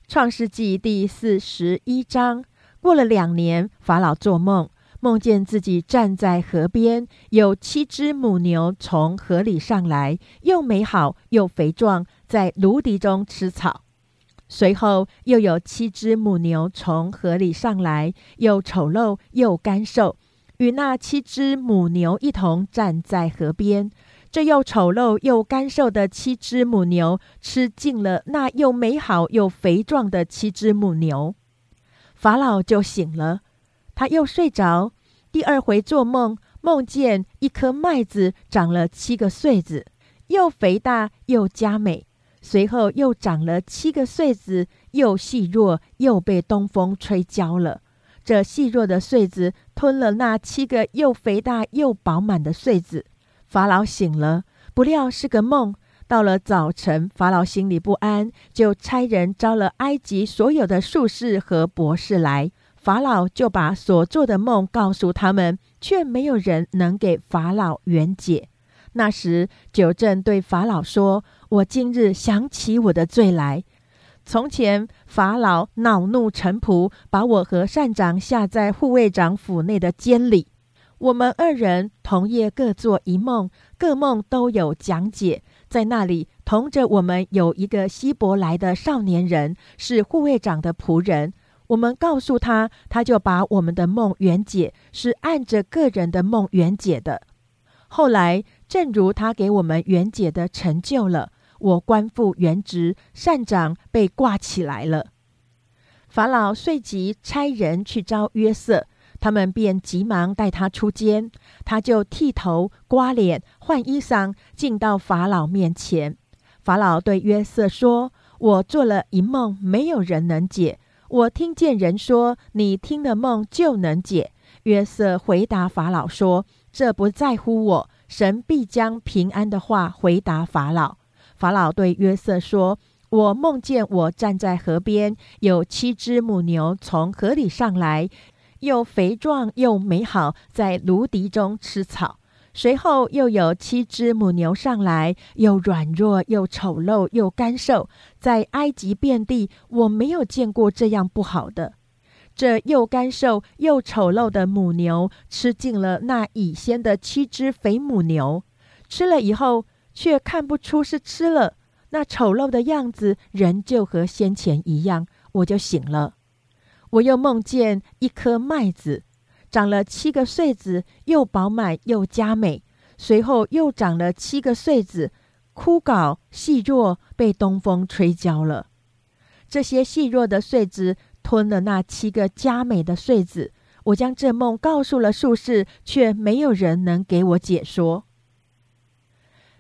S1: 创世纪第四十一章。过了两年，法老做梦，梦见自己站在河边，有七只母牛从河里上来，又美好又肥壮，在芦荻中吃草。随后又有七只母牛从河里上来，又丑陋又干瘦，与那七只母牛一同站在河边。这又丑陋又干瘦的七只母牛吃尽了那又美好又肥壮的七只母牛。法老就醒了，他又睡着。第二回做梦，梦见一颗麦子长了七个穗子，又肥大又佳美。随后又长了七个穗子，又细弱，又被东风吹焦了。这细弱的穗子吞了那七个又肥大又饱满的穗子。法老醒了，不料是个梦。到了早晨，法老心里不安，就差人招了埃及所有的术士和博士来。法老就把所做的梦告诉他们，却没有人能给法老圆解。那时，九正对法老说：“我今日想起我的罪来。从前，法老恼怒臣仆，把我和善长下在护卫长府内的监里。我们二人同夜各做一梦，各梦都有讲解。”在那里，同着我们有一个希伯来的少年人，是护卫长的仆人。我们告诉他，他就把我们的梦圆解，是按着个人的梦圆解的。后来，正如他给我们圆解的成就了，我官复原职，善长被挂起来了。法老遂即差人去招约瑟。他们便急忙带他出监，他就剃头、刮脸、换衣裳，进到法老面前。法老对约瑟说：“我做了一梦，没有人能解。我听见人说，你听了梦就能解。”约瑟回答法老说：“这不在乎我，神必将平安的话回答法老。”法老对约瑟说：“我梦见我站在河边，有七只母牛从河里上来。”又肥壮又美好，在芦荻中吃草。随后又有七只母牛上来，又软弱又丑陋又干瘦，在埃及遍地，我没有见过这样不好的。这又干瘦又丑陋的母牛吃尽了那已先的七只肥母牛，吃了以后却看不出是吃了，那丑陋的样子仍旧和先前一样，我就醒了。我又梦见一颗麦子，长了七个穗子，又饱满又佳美。随后又长了七个穗子，枯槁细弱，被东风吹焦了。这些细弱的穗子吞了那七个佳美的穗子。我将这梦告诉了术士，却没有人能给我解说。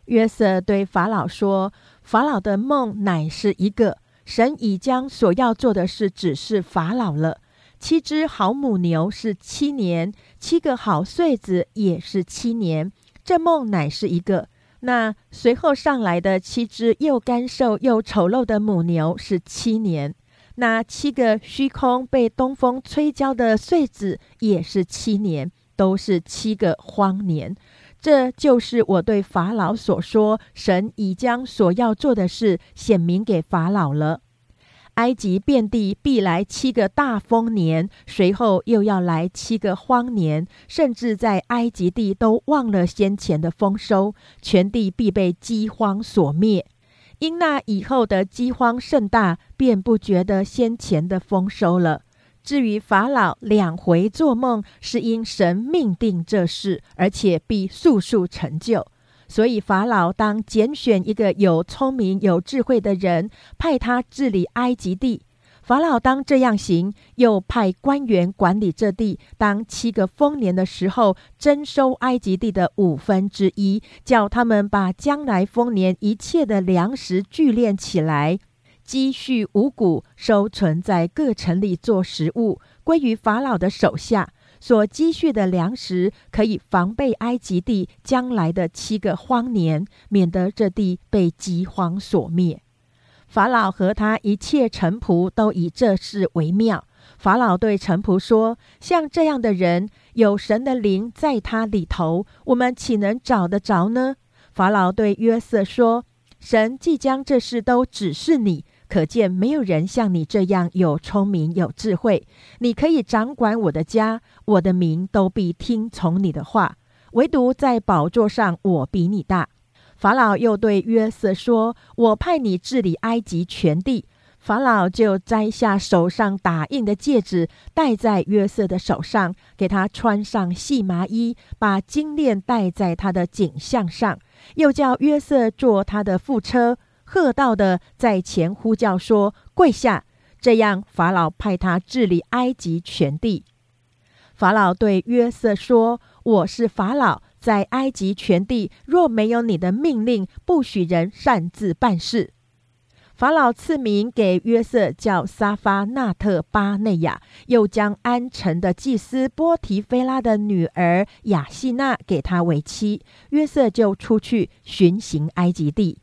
S1: 约瑟对法老说：“法老的梦乃是一个。”神已将所要做的事指示法老了。七只好母牛是七年，七个好穗子也是七年。这梦乃是一个。那随后上来的七只又干瘦又丑陋的母牛是七年。那七个虚空被东风吹焦的穗子也是七年，都是七个荒年。这就是我对法老所说，神已将所要做的事显明给法老了。埃及遍地必来七个大丰年，随后又要来七个荒年，甚至在埃及地都忘了先前的丰收，全地必被饥荒所灭。因那以后的饥荒甚大，便不觉得先前的丰收了。至于法老两回做梦，是因神命定这事，而且必速速成就。所以法老当拣选一个有聪明、有智慧的人，派他治理埃及地。法老当这样行，又派官员管理这地。当七个丰年的时候，征收埃及地的五分之一，叫他们把将来丰年一切的粮食聚敛起来，积蓄五谷，收存在各城里做食物，归于法老的手下。所积蓄的粮食可以防备埃及地将来的七个荒年，免得这地被饥荒所灭。法老和他一切臣仆都以这事为妙。法老对臣仆说：“像这样的人，有神的灵在他里头，我们岂能找得着呢？”法老对约瑟说：“神即将这事都指示你，可见没有人像你这样有聪明有智慧。你可以掌管我的家，我的民都必听从你的话。唯独在宝座上，我比你大。”法老又对约瑟说：“我派你治理埃及全地。”法老就摘下手上打印的戒指，戴在约瑟的手上，给他穿上细麻衣，把金链戴在他的颈项上，又叫约瑟坐他的副车，喝道的在前呼叫说：“跪下！”这样，法老派他治理埃及全地。法老对约瑟说：“我是法老。”在埃及全地，若没有你的命令，不许人擅自办事。法老赐名给约瑟，叫沙发纳特巴内亚，又将安城的祭司波提菲拉的女儿雅西娜给他为妻。约瑟就出去巡行埃及地。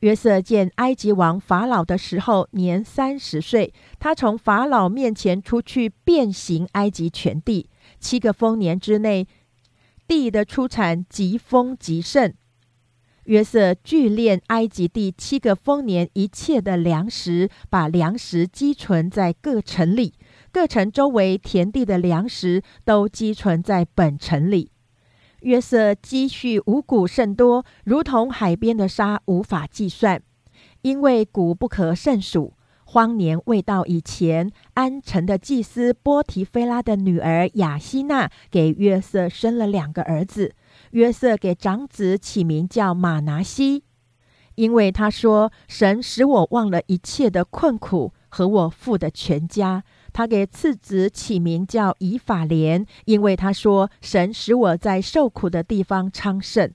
S1: 约瑟见埃及王法老的时候，年三十岁。他从法老面前出去，遍行埃及全地。七个丰年之内。地的出产极丰极盛，约瑟聚敛埃及地七个丰年一切的粮食，把粮食积存在各城里，各城周围田地的粮食都积存在本城里。约瑟积蓄五谷甚多，如同海边的沙，无法计算，因为谷不可胜数。荒年未到以前，安城的祭司波提菲拉的女儿雅西娜给约瑟生了两个儿子。约瑟给长子起名叫马拿西，因为他说：“神使我忘了一切的困苦和我父的全家。”他给次子起名叫以法莲，因为他说：“神使我在受苦的地方昌盛。”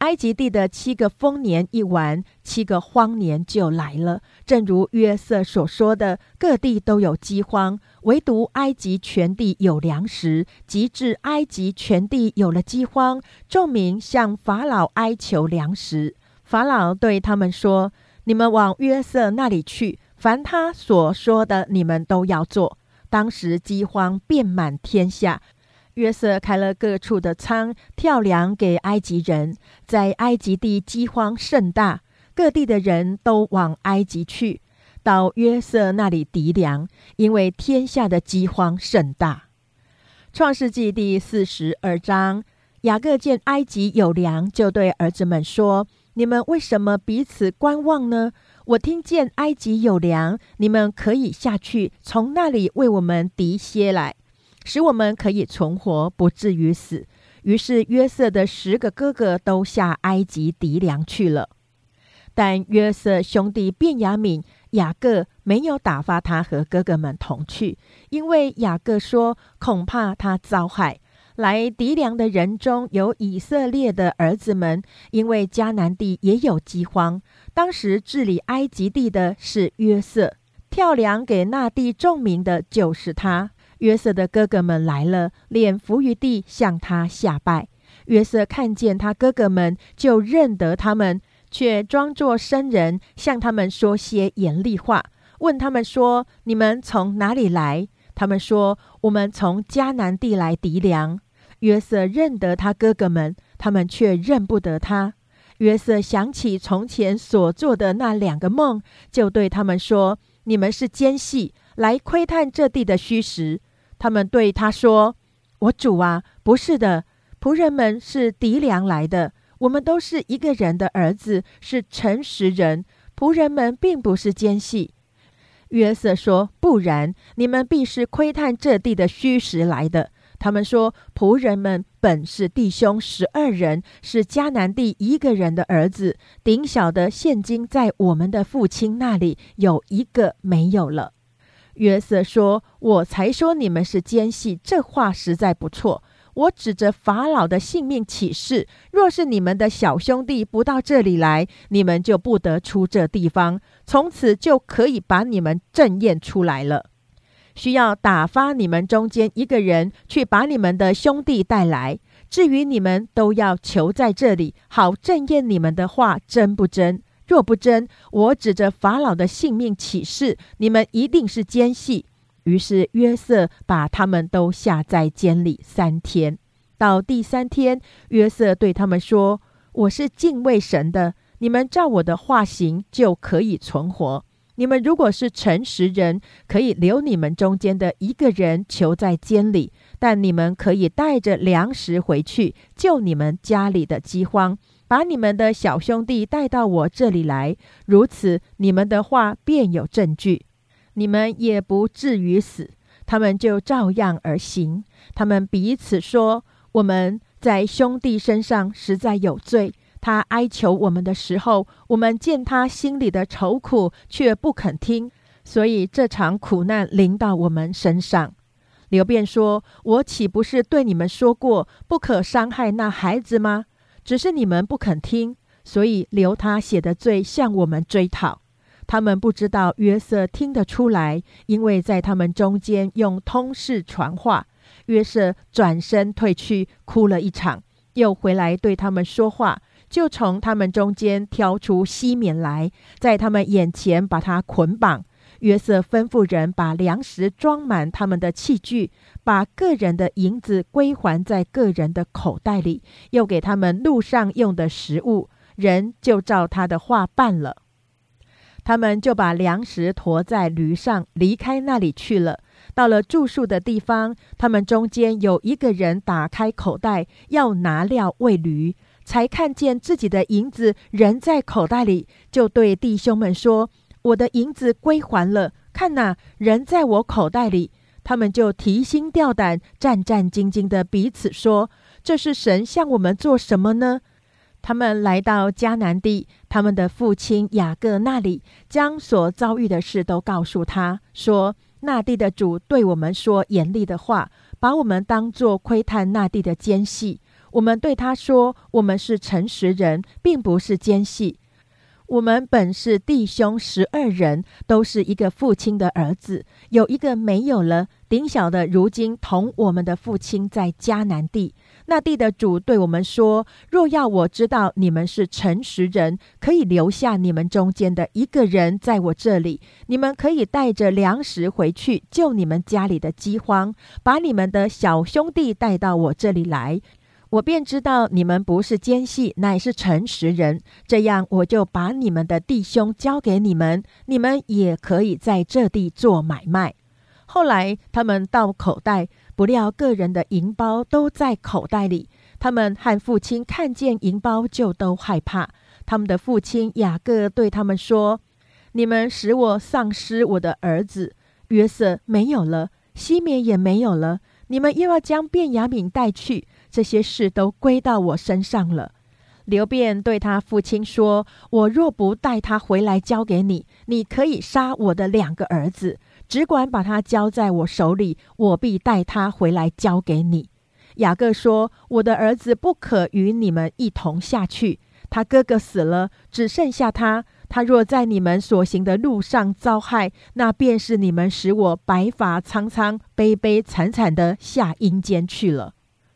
S1: 埃及地的七个丰年一完，七个荒年就来了。正如约瑟所说的，各地都有饥荒，唯独埃及全地有粮食。及至埃及全地有了饥荒，众民向法老哀求粮食。法老对他们说：“你们往约瑟那里去，凡他所说的，你们都要做。”当时饥荒遍满天下。约瑟开了各处的仓，跳粮给埃及人。在埃及地饥荒甚大，各地的人都往埃及去，到约瑟那里抵粮，因为天下的饥荒甚大。创世纪第四十二章，雅各见埃及有粮，就对儿子们说：“你们为什么彼此观望呢？我听见埃及有粮，你们可以下去，从那里为我们提些来。”使我们可以存活，不至于死。于是约瑟的十个哥哥都下埃及敌粮去了。但约瑟兄弟便雅敏、雅各没有打发他和哥哥们同去，因为雅各说恐怕他遭害。来敌粮的人中有以色列的儿子们，因为迦南地也有饥荒。当时治理埃及地的是约瑟，跳粮给那地众民的就是他。约瑟的哥哥们来了，脸伏于地，向他下拜。约瑟看见他哥哥们，就认得他们，却装作生人，向他们说些严厉话，问他们说：“你们从哪里来？”他们说：“我们从迦南地来敌粮。”约瑟认得他哥哥们，他们却认不得他。约瑟想起从前所做的那两个梦，就对他们说：“你们是奸细，来窥探这地的虚实。”他们对他说：“我主啊，不是的，仆人们是敌粮来的。我们都是一个人的儿子，是诚实人。仆人们并不是奸细。”约瑟说：“不然，你们必是窥探这地的虚实来的。”他们说：“仆人们本是弟兄十二人，是迦南地一个人的儿子。顶小的现今在我们的父亲那里有一个没有了。”约瑟说：“我才说你们是奸细，这话实在不错。我指着法老的性命起誓，若是你们的小兄弟不到这里来，你们就不得出这地方，从此就可以把你们正验出来了。”需要打发你们中间一个人去把你们的兄弟带来。至于你们，都要求在这里，好正验你们的话真不真。若不真，我指着法老的性命起誓，你们一定是奸细。于是约瑟把他们都下在监里三天。到第三天，约瑟对他们说：“我是敬畏神的，你们照我的话行，就可以存活。”你们如果是诚实人，可以留你们中间的一个人囚在监里，但你们可以带着粮食回去，救你们家里的饥荒，把你们的小兄弟带到我这里来。如此，你们的话便有证据，你们也不至于死。他们就照样而行。他们彼此说：“我们在兄弟身上实在有罪。”他哀求我们的时候，我们见他心里的愁苦，却不肯听，所以这场苦难临到我们身上。刘辩说：“我岂不是对你们说过，不可伤害那孩子吗？只是你们不肯听，所以留他写的罪向我们追讨。他们不知道约瑟听得出来，因为在他们中间用通事传话。约瑟转身退去，哭了一场，又回来对他们说话。”就从他们中间挑出西缅来，在他们眼前把他捆绑。约瑟吩咐人把粮食装满他们的器具，把个人的银子归还在个人的口袋里，又给他们路上用的食物。人就照他的话办了。他们就把粮食驮在驴上，离开那里去了。到了住宿的地方，他们中间有一个人打开口袋，要拿料喂驴。才看见自己的银子仍在口袋里，就对弟兄们说：“我的银子归还了，看呐，人在我口袋里。”他们就提心吊胆、战战兢兢的彼此说：“这是神向我们做什么呢？”他们来到迦南地，他们的父亲雅各那里，将所遭遇的事都告诉他说：“那地的主对我们说严厉的话，把我们当作窥探那地的奸细。”我们对他说：“我们是诚实人，并不是奸细。我们本是弟兄十二人，都是一个父亲的儿子。有一个没有了，顶小的如今同我们的父亲在迦南地。那地的主对我们说：若要我知道你们是诚实人，可以留下你们中间的一个人在我这里。你们可以带着粮食回去，救你们家里的饥荒，把你们的小兄弟带到我这里来。”我便知道你们不是奸细，乃是诚实人。这样，我就把你们的弟兄交给你们，你们也可以在这地做买卖。后来，他们到口袋，不料个人的银包都在口袋里。他们和父亲看见银包，就都害怕。他们的父亲雅各对他们说：“你们使我丧失我的儿子约瑟没有了，西缅也没有了，你们又要将便雅悯带去。”这些事都归到我身上了。刘辩对他父亲说：“我若不带他回来交给你，你可以杀我的两个儿子，只管把他交在我手里，我必带他回来交给你。”雅各说：“我的儿子不可与你们一同下去。他哥哥死了，只剩下他。他若在你们所行的路上遭害，那便是你们使我白发苍苍、悲悲惨惨的下阴间去了。”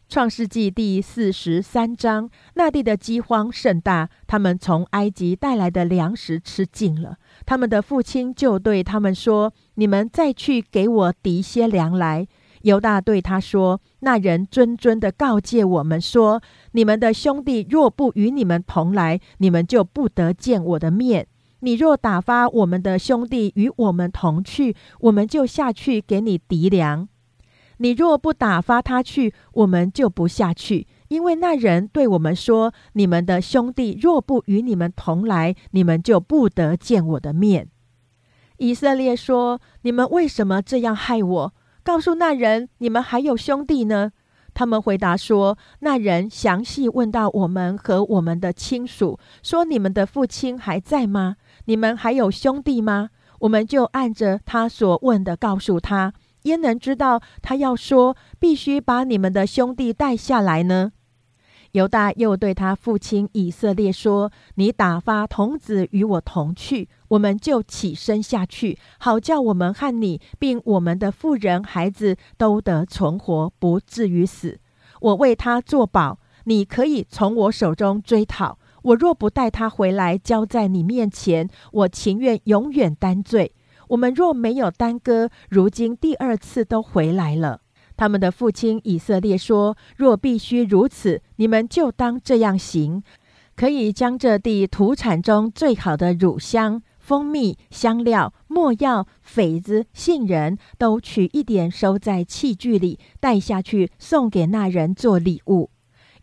S1: 创世纪第四十三章，那地的饥荒甚大，他们从埃及带来的粮食吃尽了。他们的父亲就对他们说：“你们再去给我提些粮来。”犹大对他说：“那人谆谆的告诫我们说，你们的兄弟若不与你们同来，你们就不得见我的面。你若打发我们的兄弟与我们同去，我们就下去给你抵粮。”你若不打发他去，我们就不下去，因为那人对我们说：“你们的兄弟若不与你们同来，你们就不得见我的面。”以色列说：“你们为什么这样害我？”告诉那人：“你们还有兄弟呢？”他们回答说：“那人详细问到我们和我们的亲属，说你们的父亲还在吗？你们还有兄弟吗？”我们就按着他所问的告诉他。焉能知道他要说必须把你们的兄弟带下来呢？犹大又对他父亲以色列说：“你打发童子与我同去，我们就起身下去，好叫我们和你，并我们的妇人孩子都得存活，不至于死。我为他作保，你可以从我手中追讨。我若不带他回来，交在你面前，我情愿永远担罪。我们若没有耽搁，如今第二次都回来了。”他们的父亲以色列说：“若必须如此，你们就当这样行。可以将这地土产中最好的乳香、蜂蜜、香料、没药、榧子、杏仁，都取一点收在器具里，带下去送给那人做礼物。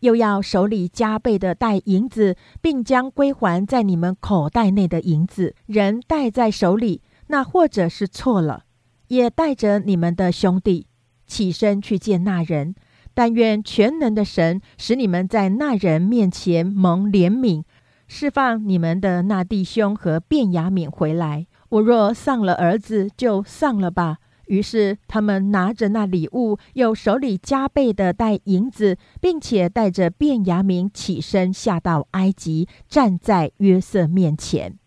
S1: 又要手里加倍的带银子，并将归还在你们口袋内的银子，人带在手里，那或者是错了，也带着你们的兄弟。”起身去见那人，但愿全能的神使你们在那人面前蒙怜悯，释放你们的那弟兄和卞雅敏回来。我若丧了儿子，就丧了吧。于是他们拿着那礼物，又手里加倍的带银子，并且带着卞雅敏起身下到埃及，站在约瑟面前。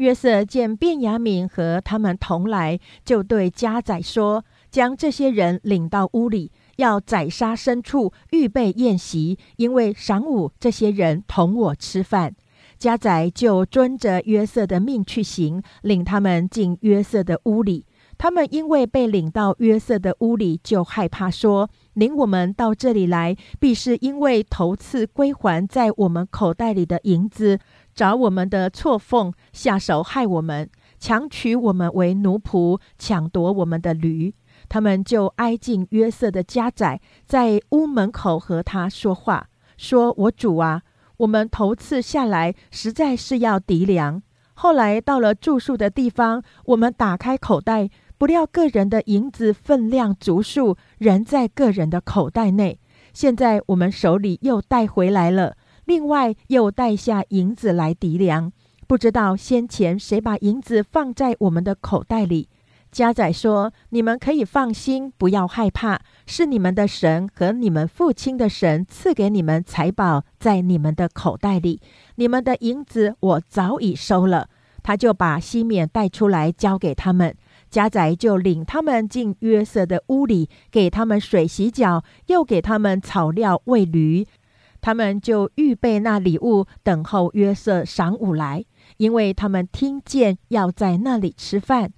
S1: 约瑟见卞雅敏和他们同来，就对家宰说。将这些人领到屋里，要宰杀牲畜，预备宴席，因为晌午这些人同我吃饭。家宰就遵着约瑟的命去行，领他们进约瑟的屋里。他们因为被领到约瑟的屋里，就害怕，说：“领我们到这里来，必是因为头次归还在我们口袋里的银子，找我们的错缝，下手害我们，强取我们为奴仆，抢夺我们的驴。”他们就挨近约瑟的家宅，在屋门口和他说话，说：“我主啊，我们头次下来实在是要敌粮。后来到了住宿的地方，我们打开口袋，不料个人的银子分量足数，仍在个人的口袋内。现在我们手里又带回来了，另外又带下银子来敌粮。不知道先前谁把银子放在我们的口袋里。”家仔说：“你们可以放心，不要害怕，是你们的神和你们父亲的神赐给你们财宝在你们的口袋里。你们的银子我早已收了。”他就把西缅带出来交给他们。家仔就领他们进约瑟的屋里，给他们水洗脚，又给他们草料喂驴。他们就预备那礼物，等候约瑟晌午来，因为他们听见要在那里吃饭。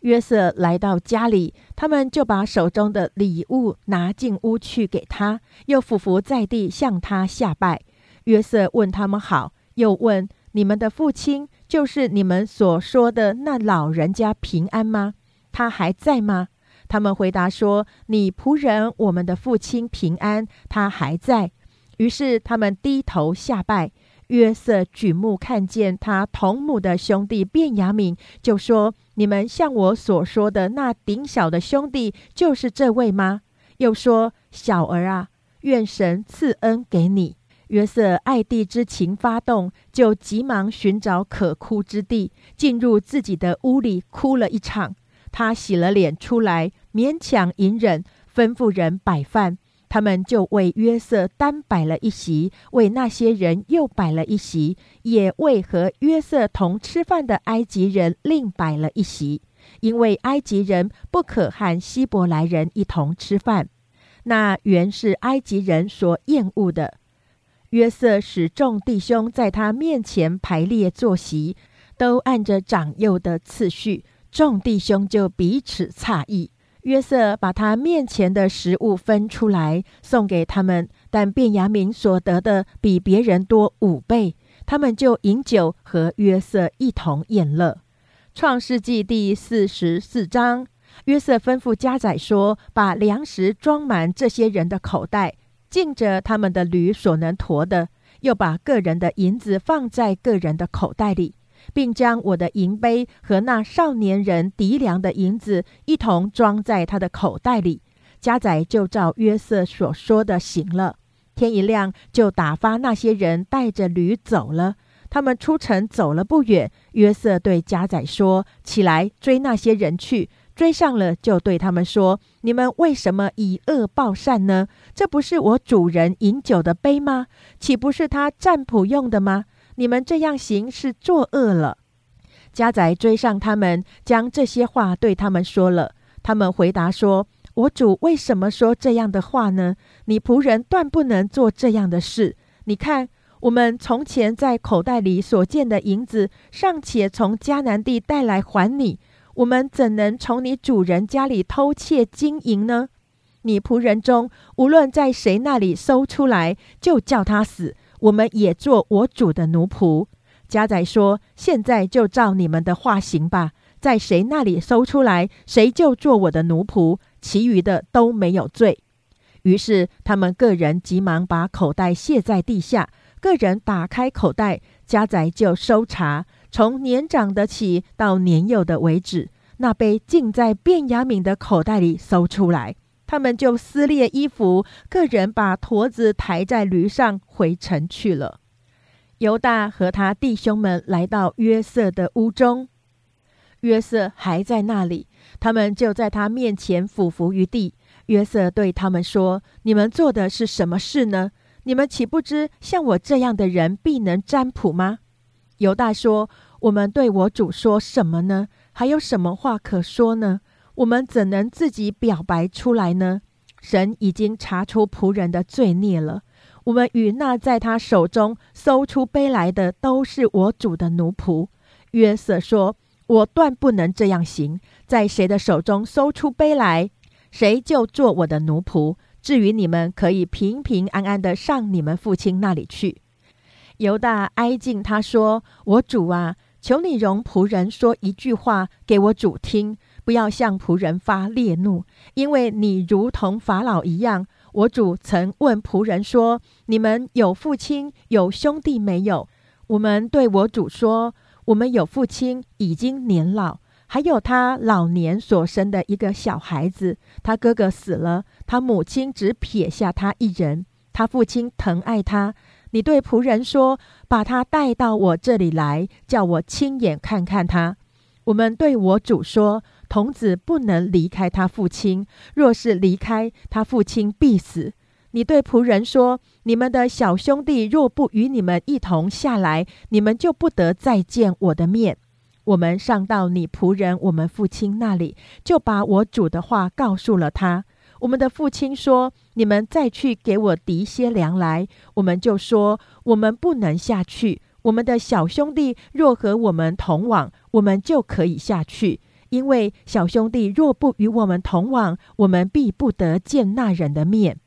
S1: 约瑟来到家里，他们就把手中的礼物拿进屋去给他，又俯伏在地向他下拜。约瑟问他们好，又问你们的父亲，就是你们所说的那老人家平安吗？他还在吗？他们回答说：“你仆人我们的父亲平安，他还在。”于是他们低头下拜。约瑟举目看见他同母的兄弟卞雅敏，就说：“你们像我所说的那顶小的兄弟，就是这位吗？”又说：“小儿啊，愿神赐恩给你。”约瑟爱弟之情发动，就急忙寻找可哭之地，进入自己的屋里哭了一场。他洗了脸出来，勉强隐忍，吩咐人摆饭。他们就为约瑟单摆了一席，为那些人又摆了一席，也为和约瑟同吃饭的埃及人另摆了一席，因为埃及人不可和希伯来人一同吃饭，那原是埃及人所厌恶的。约瑟使众弟兄在他面前排列坐席，都按着长幼的次序，众弟兄就彼此诧异。约瑟把他面前的食物分出来送给他们，但便雅明所得的比别人多五倍。他们就饮酒和约瑟一同宴乐。创世纪第四十四章，约瑟吩咐家宰说：“把粮食装满这些人的口袋，尽着他们的驴所能驮的，又把个人的银子放在个人的口袋里。”并将我的银杯和那少年人敌粮的银子一同装在他的口袋里。家宰就照约瑟所说的行了。天一亮，就打发那些人带着驴走了。他们出城走了不远，约瑟对家宰说：“起来追那些人去。”追上了，就对他们说：“你们为什么以恶报善呢？这不是我主人饮酒的杯吗？岂不是他占卜用的吗？你们这样行是作恶了。”家宅追上他们，将这些话对他们说了。他们回答说：“我主为什么说这样的话呢？你仆人断不能做这样的事。你看，我们从前在口袋里所见的银子，尚且从迦南地带来还你。”我们怎能从你主人家里偷窃金银呢？你仆人中无论在谁那里搜出来，就叫他死。我们也做我主的奴仆。家宰说：“现在就照你们的话行吧，在谁那里搜出来，谁就做我的奴仆。其余的都没有罪。”于是他们个人急忙把口袋卸在地下，个人打开口袋，家宰就搜查。从年长的起到年幼的为止，那杯浸在卞雅敏的口袋里搜出来，他们就撕裂衣服，个人把驼子抬在驴上回城去了。犹大和他弟兄们来到约瑟的屋中，约瑟还在那里，他们就在他面前俯伏于地。约瑟对他们说：“你们做的是什么事呢？你们岂不知像我这样的人必能占卜吗？”犹大说：“我们对我主说什么呢？还有什么话可说呢？我们怎能自己表白出来呢？神已经查出仆人的罪孽了。我们与那在他手中搜出杯来的，都是我主的奴仆。”约瑟说：“我断不能这样行。在谁的手中搜出杯来，谁就做我的奴仆。至于你们，可以平平安安的上你们父亲那里去。”犹大挨近他说：“我主啊，求你容仆人说一句话给我主听，不要向仆人发烈怒，因为你如同法老一样。我主曾问仆人说：你们有父亲有兄弟没有？我们对我主说：我们有父亲，已经年老，还有他老年所生的一个小孩子。他哥哥死了，他母亲只撇下他一人。他父亲疼爱他。”你对仆人说：“把他带到我这里来，叫我亲眼看看他。”我们对我主说：“童子不能离开他父亲，若是离开他父亲，必死。”你对仆人说：“你们的小兄弟若不与你们一同下来，你们就不得再见我的面。”我们上到你仆人我们父亲那里，就把我主的话告诉了他。我们的父亲说：“你们再去给我提些粮来。”我们就说：“我们不能下去。我们的小兄弟若和我们同往，我们就可以下去。因为小兄弟若不与我们同往，我们必不得见那人的面。”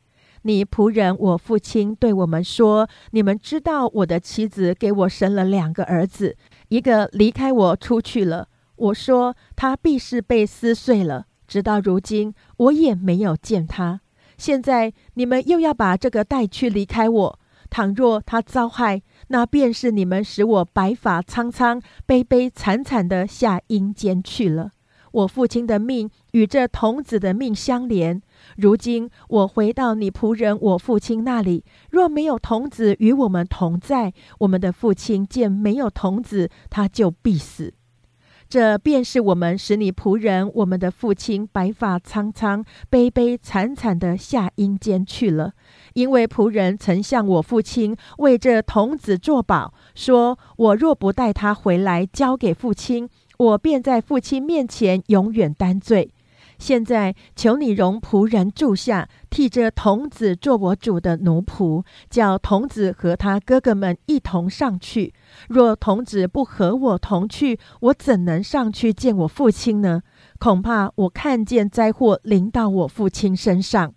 S1: 你仆人我父亲对我们说：“你们知道我的妻子给我生了两个儿子，一个离开我出去了。我说他必是被撕碎了。”直到如今，我也没有见他。现在你们又要把这个带去离开我。倘若他遭害，那便是你们使我白发苍苍、悲悲惨惨的下阴间去了。我父亲的命与这童子的命相连。如今我回到你仆人我父亲那里，若没有童子与我们同在，我们的父亲见没有童子，他就必死。这便是我们使你仆人，我们的父亲白发苍苍、悲悲惨惨的下阴间去了。因为仆人曾向我父亲为这童子作保，说我若不带他回来交给父亲，我便在父亲面前永远担罪。现在求你容仆人住下，替这童子做我主的奴仆，叫童子和他哥哥们一同上去。若童子不和我同去，我怎能上去见我父亲呢？恐怕我看见灾祸临到我父亲身上。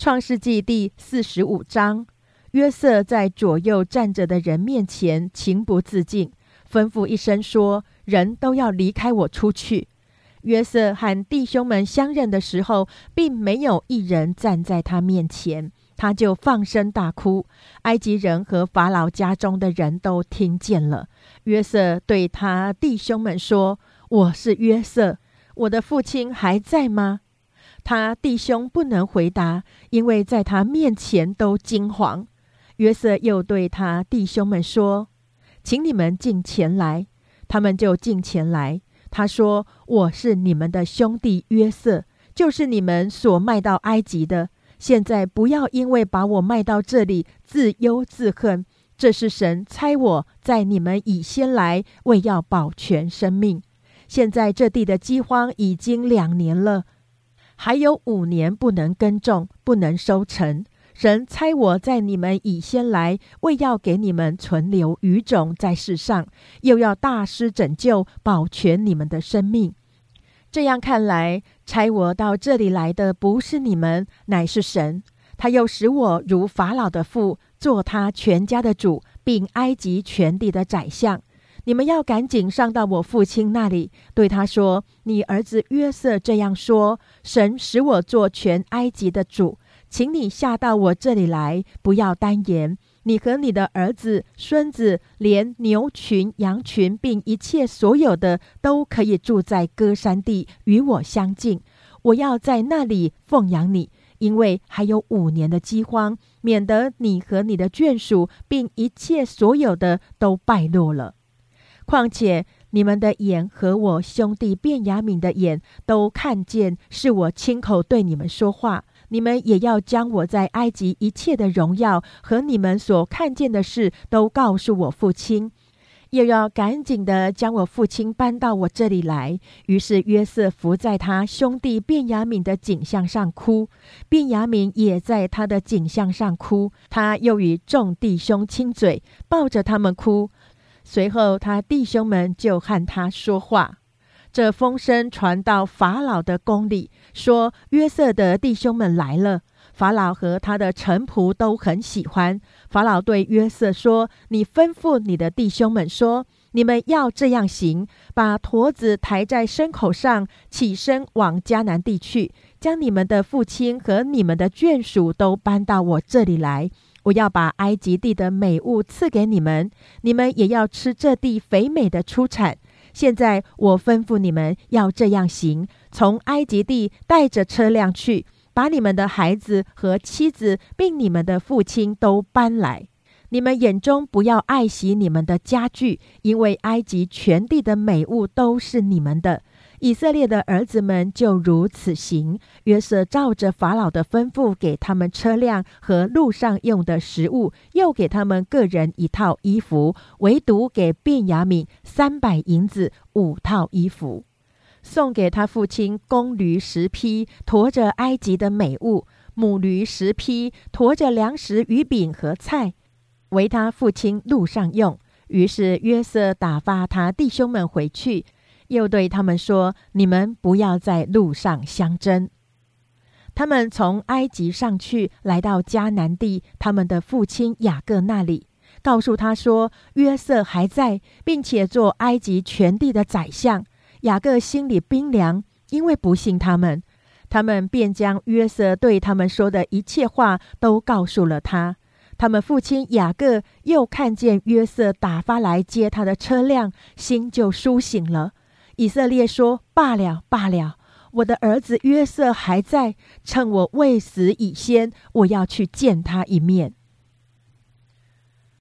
S1: 创世纪第四十五章，约瑟在左右站着的人面前情不自禁。吩咐一声说：“人都要离开我出去。”约瑟和弟兄们相认的时候，并没有一人站在他面前。他就放声大哭。埃及人和法老家中的人都听见了。约瑟对他弟兄们说：“我是约瑟，我的父亲还在吗？”他弟兄不能回答，因为在他面前都惊惶。约瑟又对他弟兄们说：“请你们进前来。”他们就进前来。他说：“我是你们的兄弟约瑟，就是你们所卖到埃及的。现在不要因为把我卖到这里自忧自恨。这是神差我在你们以先来，为要保全生命。现在这地的饥荒已经两年了，还有五年不能耕种，不能收成。神差我在你们以先来，为要给你们存留余种在世上，又要大施拯救，保全你们的生命。这样看来，差我到这里来的不是你们，乃是神。他又使我如法老的父，做他全家的主，并埃及全地的宰相。你们要赶紧上到我父亲那里，对他说：“你儿子约瑟这样说：神使我做全埃及的主，请你下到我这里来，不要单言。你和你的儿子、孙子，连牛群、羊群，并一切所有的，都可以住在歌山地，与我相近。我要在那里奉养你。”因为还有五年的饥荒，免得你和你的眷属，并一切所有的都败落了。况且你们的眼和我兄弟卞雅敏的眼都看见，是我亲口对你们说话。你们也要将我在埃及一切的荣耀和你们所看见的事，都告诉我父亲。又要赶紧的将我父亲搬到我这里来。于是约瑟伏在他兄弟卞雅敏的颈项上哭，卞雅敏也在他的颈项上哭。他又与众弟兄亲嘴，抱着他们哭。随后他弟兄们就和他说话。这风声传到法老的宫里，说约瑟的弟兄们来了。法老和他的臣仆都很喜欢。法老对约瑟说：“你吩咐你的弟兄们说，你们要这样行：把驼子抬在牲口上，起身往迦南地去，将你们的父亲和你们的眷属都搬到我这里来。我要把埃及地的美物赐给你们，你们也要吃这地肥美的出产。现在我吩咐你们要这样行：从埃及地带着车辆去。”把你们的孩子和妻子，并你们的父亲都搬来。你们眼中不要爱惜你们的家具，因为埃及全地的美物都是你们的。以色列的儿子们就如此行。约瑟照着法老的吩咐，给他们车辆和路上用的食物，又给他们个人一套衣服，唯独给便雅悯三百银子五套衣服。送给他父亲公驴十匹，驮着埃及的美物；母驴十匹，驮着粮食、鱼饼和菜，为他父亲路上用。于是约瑟打发他弟兄们回去，又对他们说：“你们不要在路上相争。”他们从埃及上去，来到迦南地，他们的父亲雅各那里，告诉他说：“约瑟还在，并且做埃及全地的宰相。”雅各心里冰凉，因为不信他们，他们便将约瑟对他们说的一切话都告诉了他。他们父亲雅各又看见约瑟打发来接他的车辆，心就苏醒了。以色列说：“罢了，罢了，我的儿子约瑟还在，趁我未死以先，我要去见他一面。”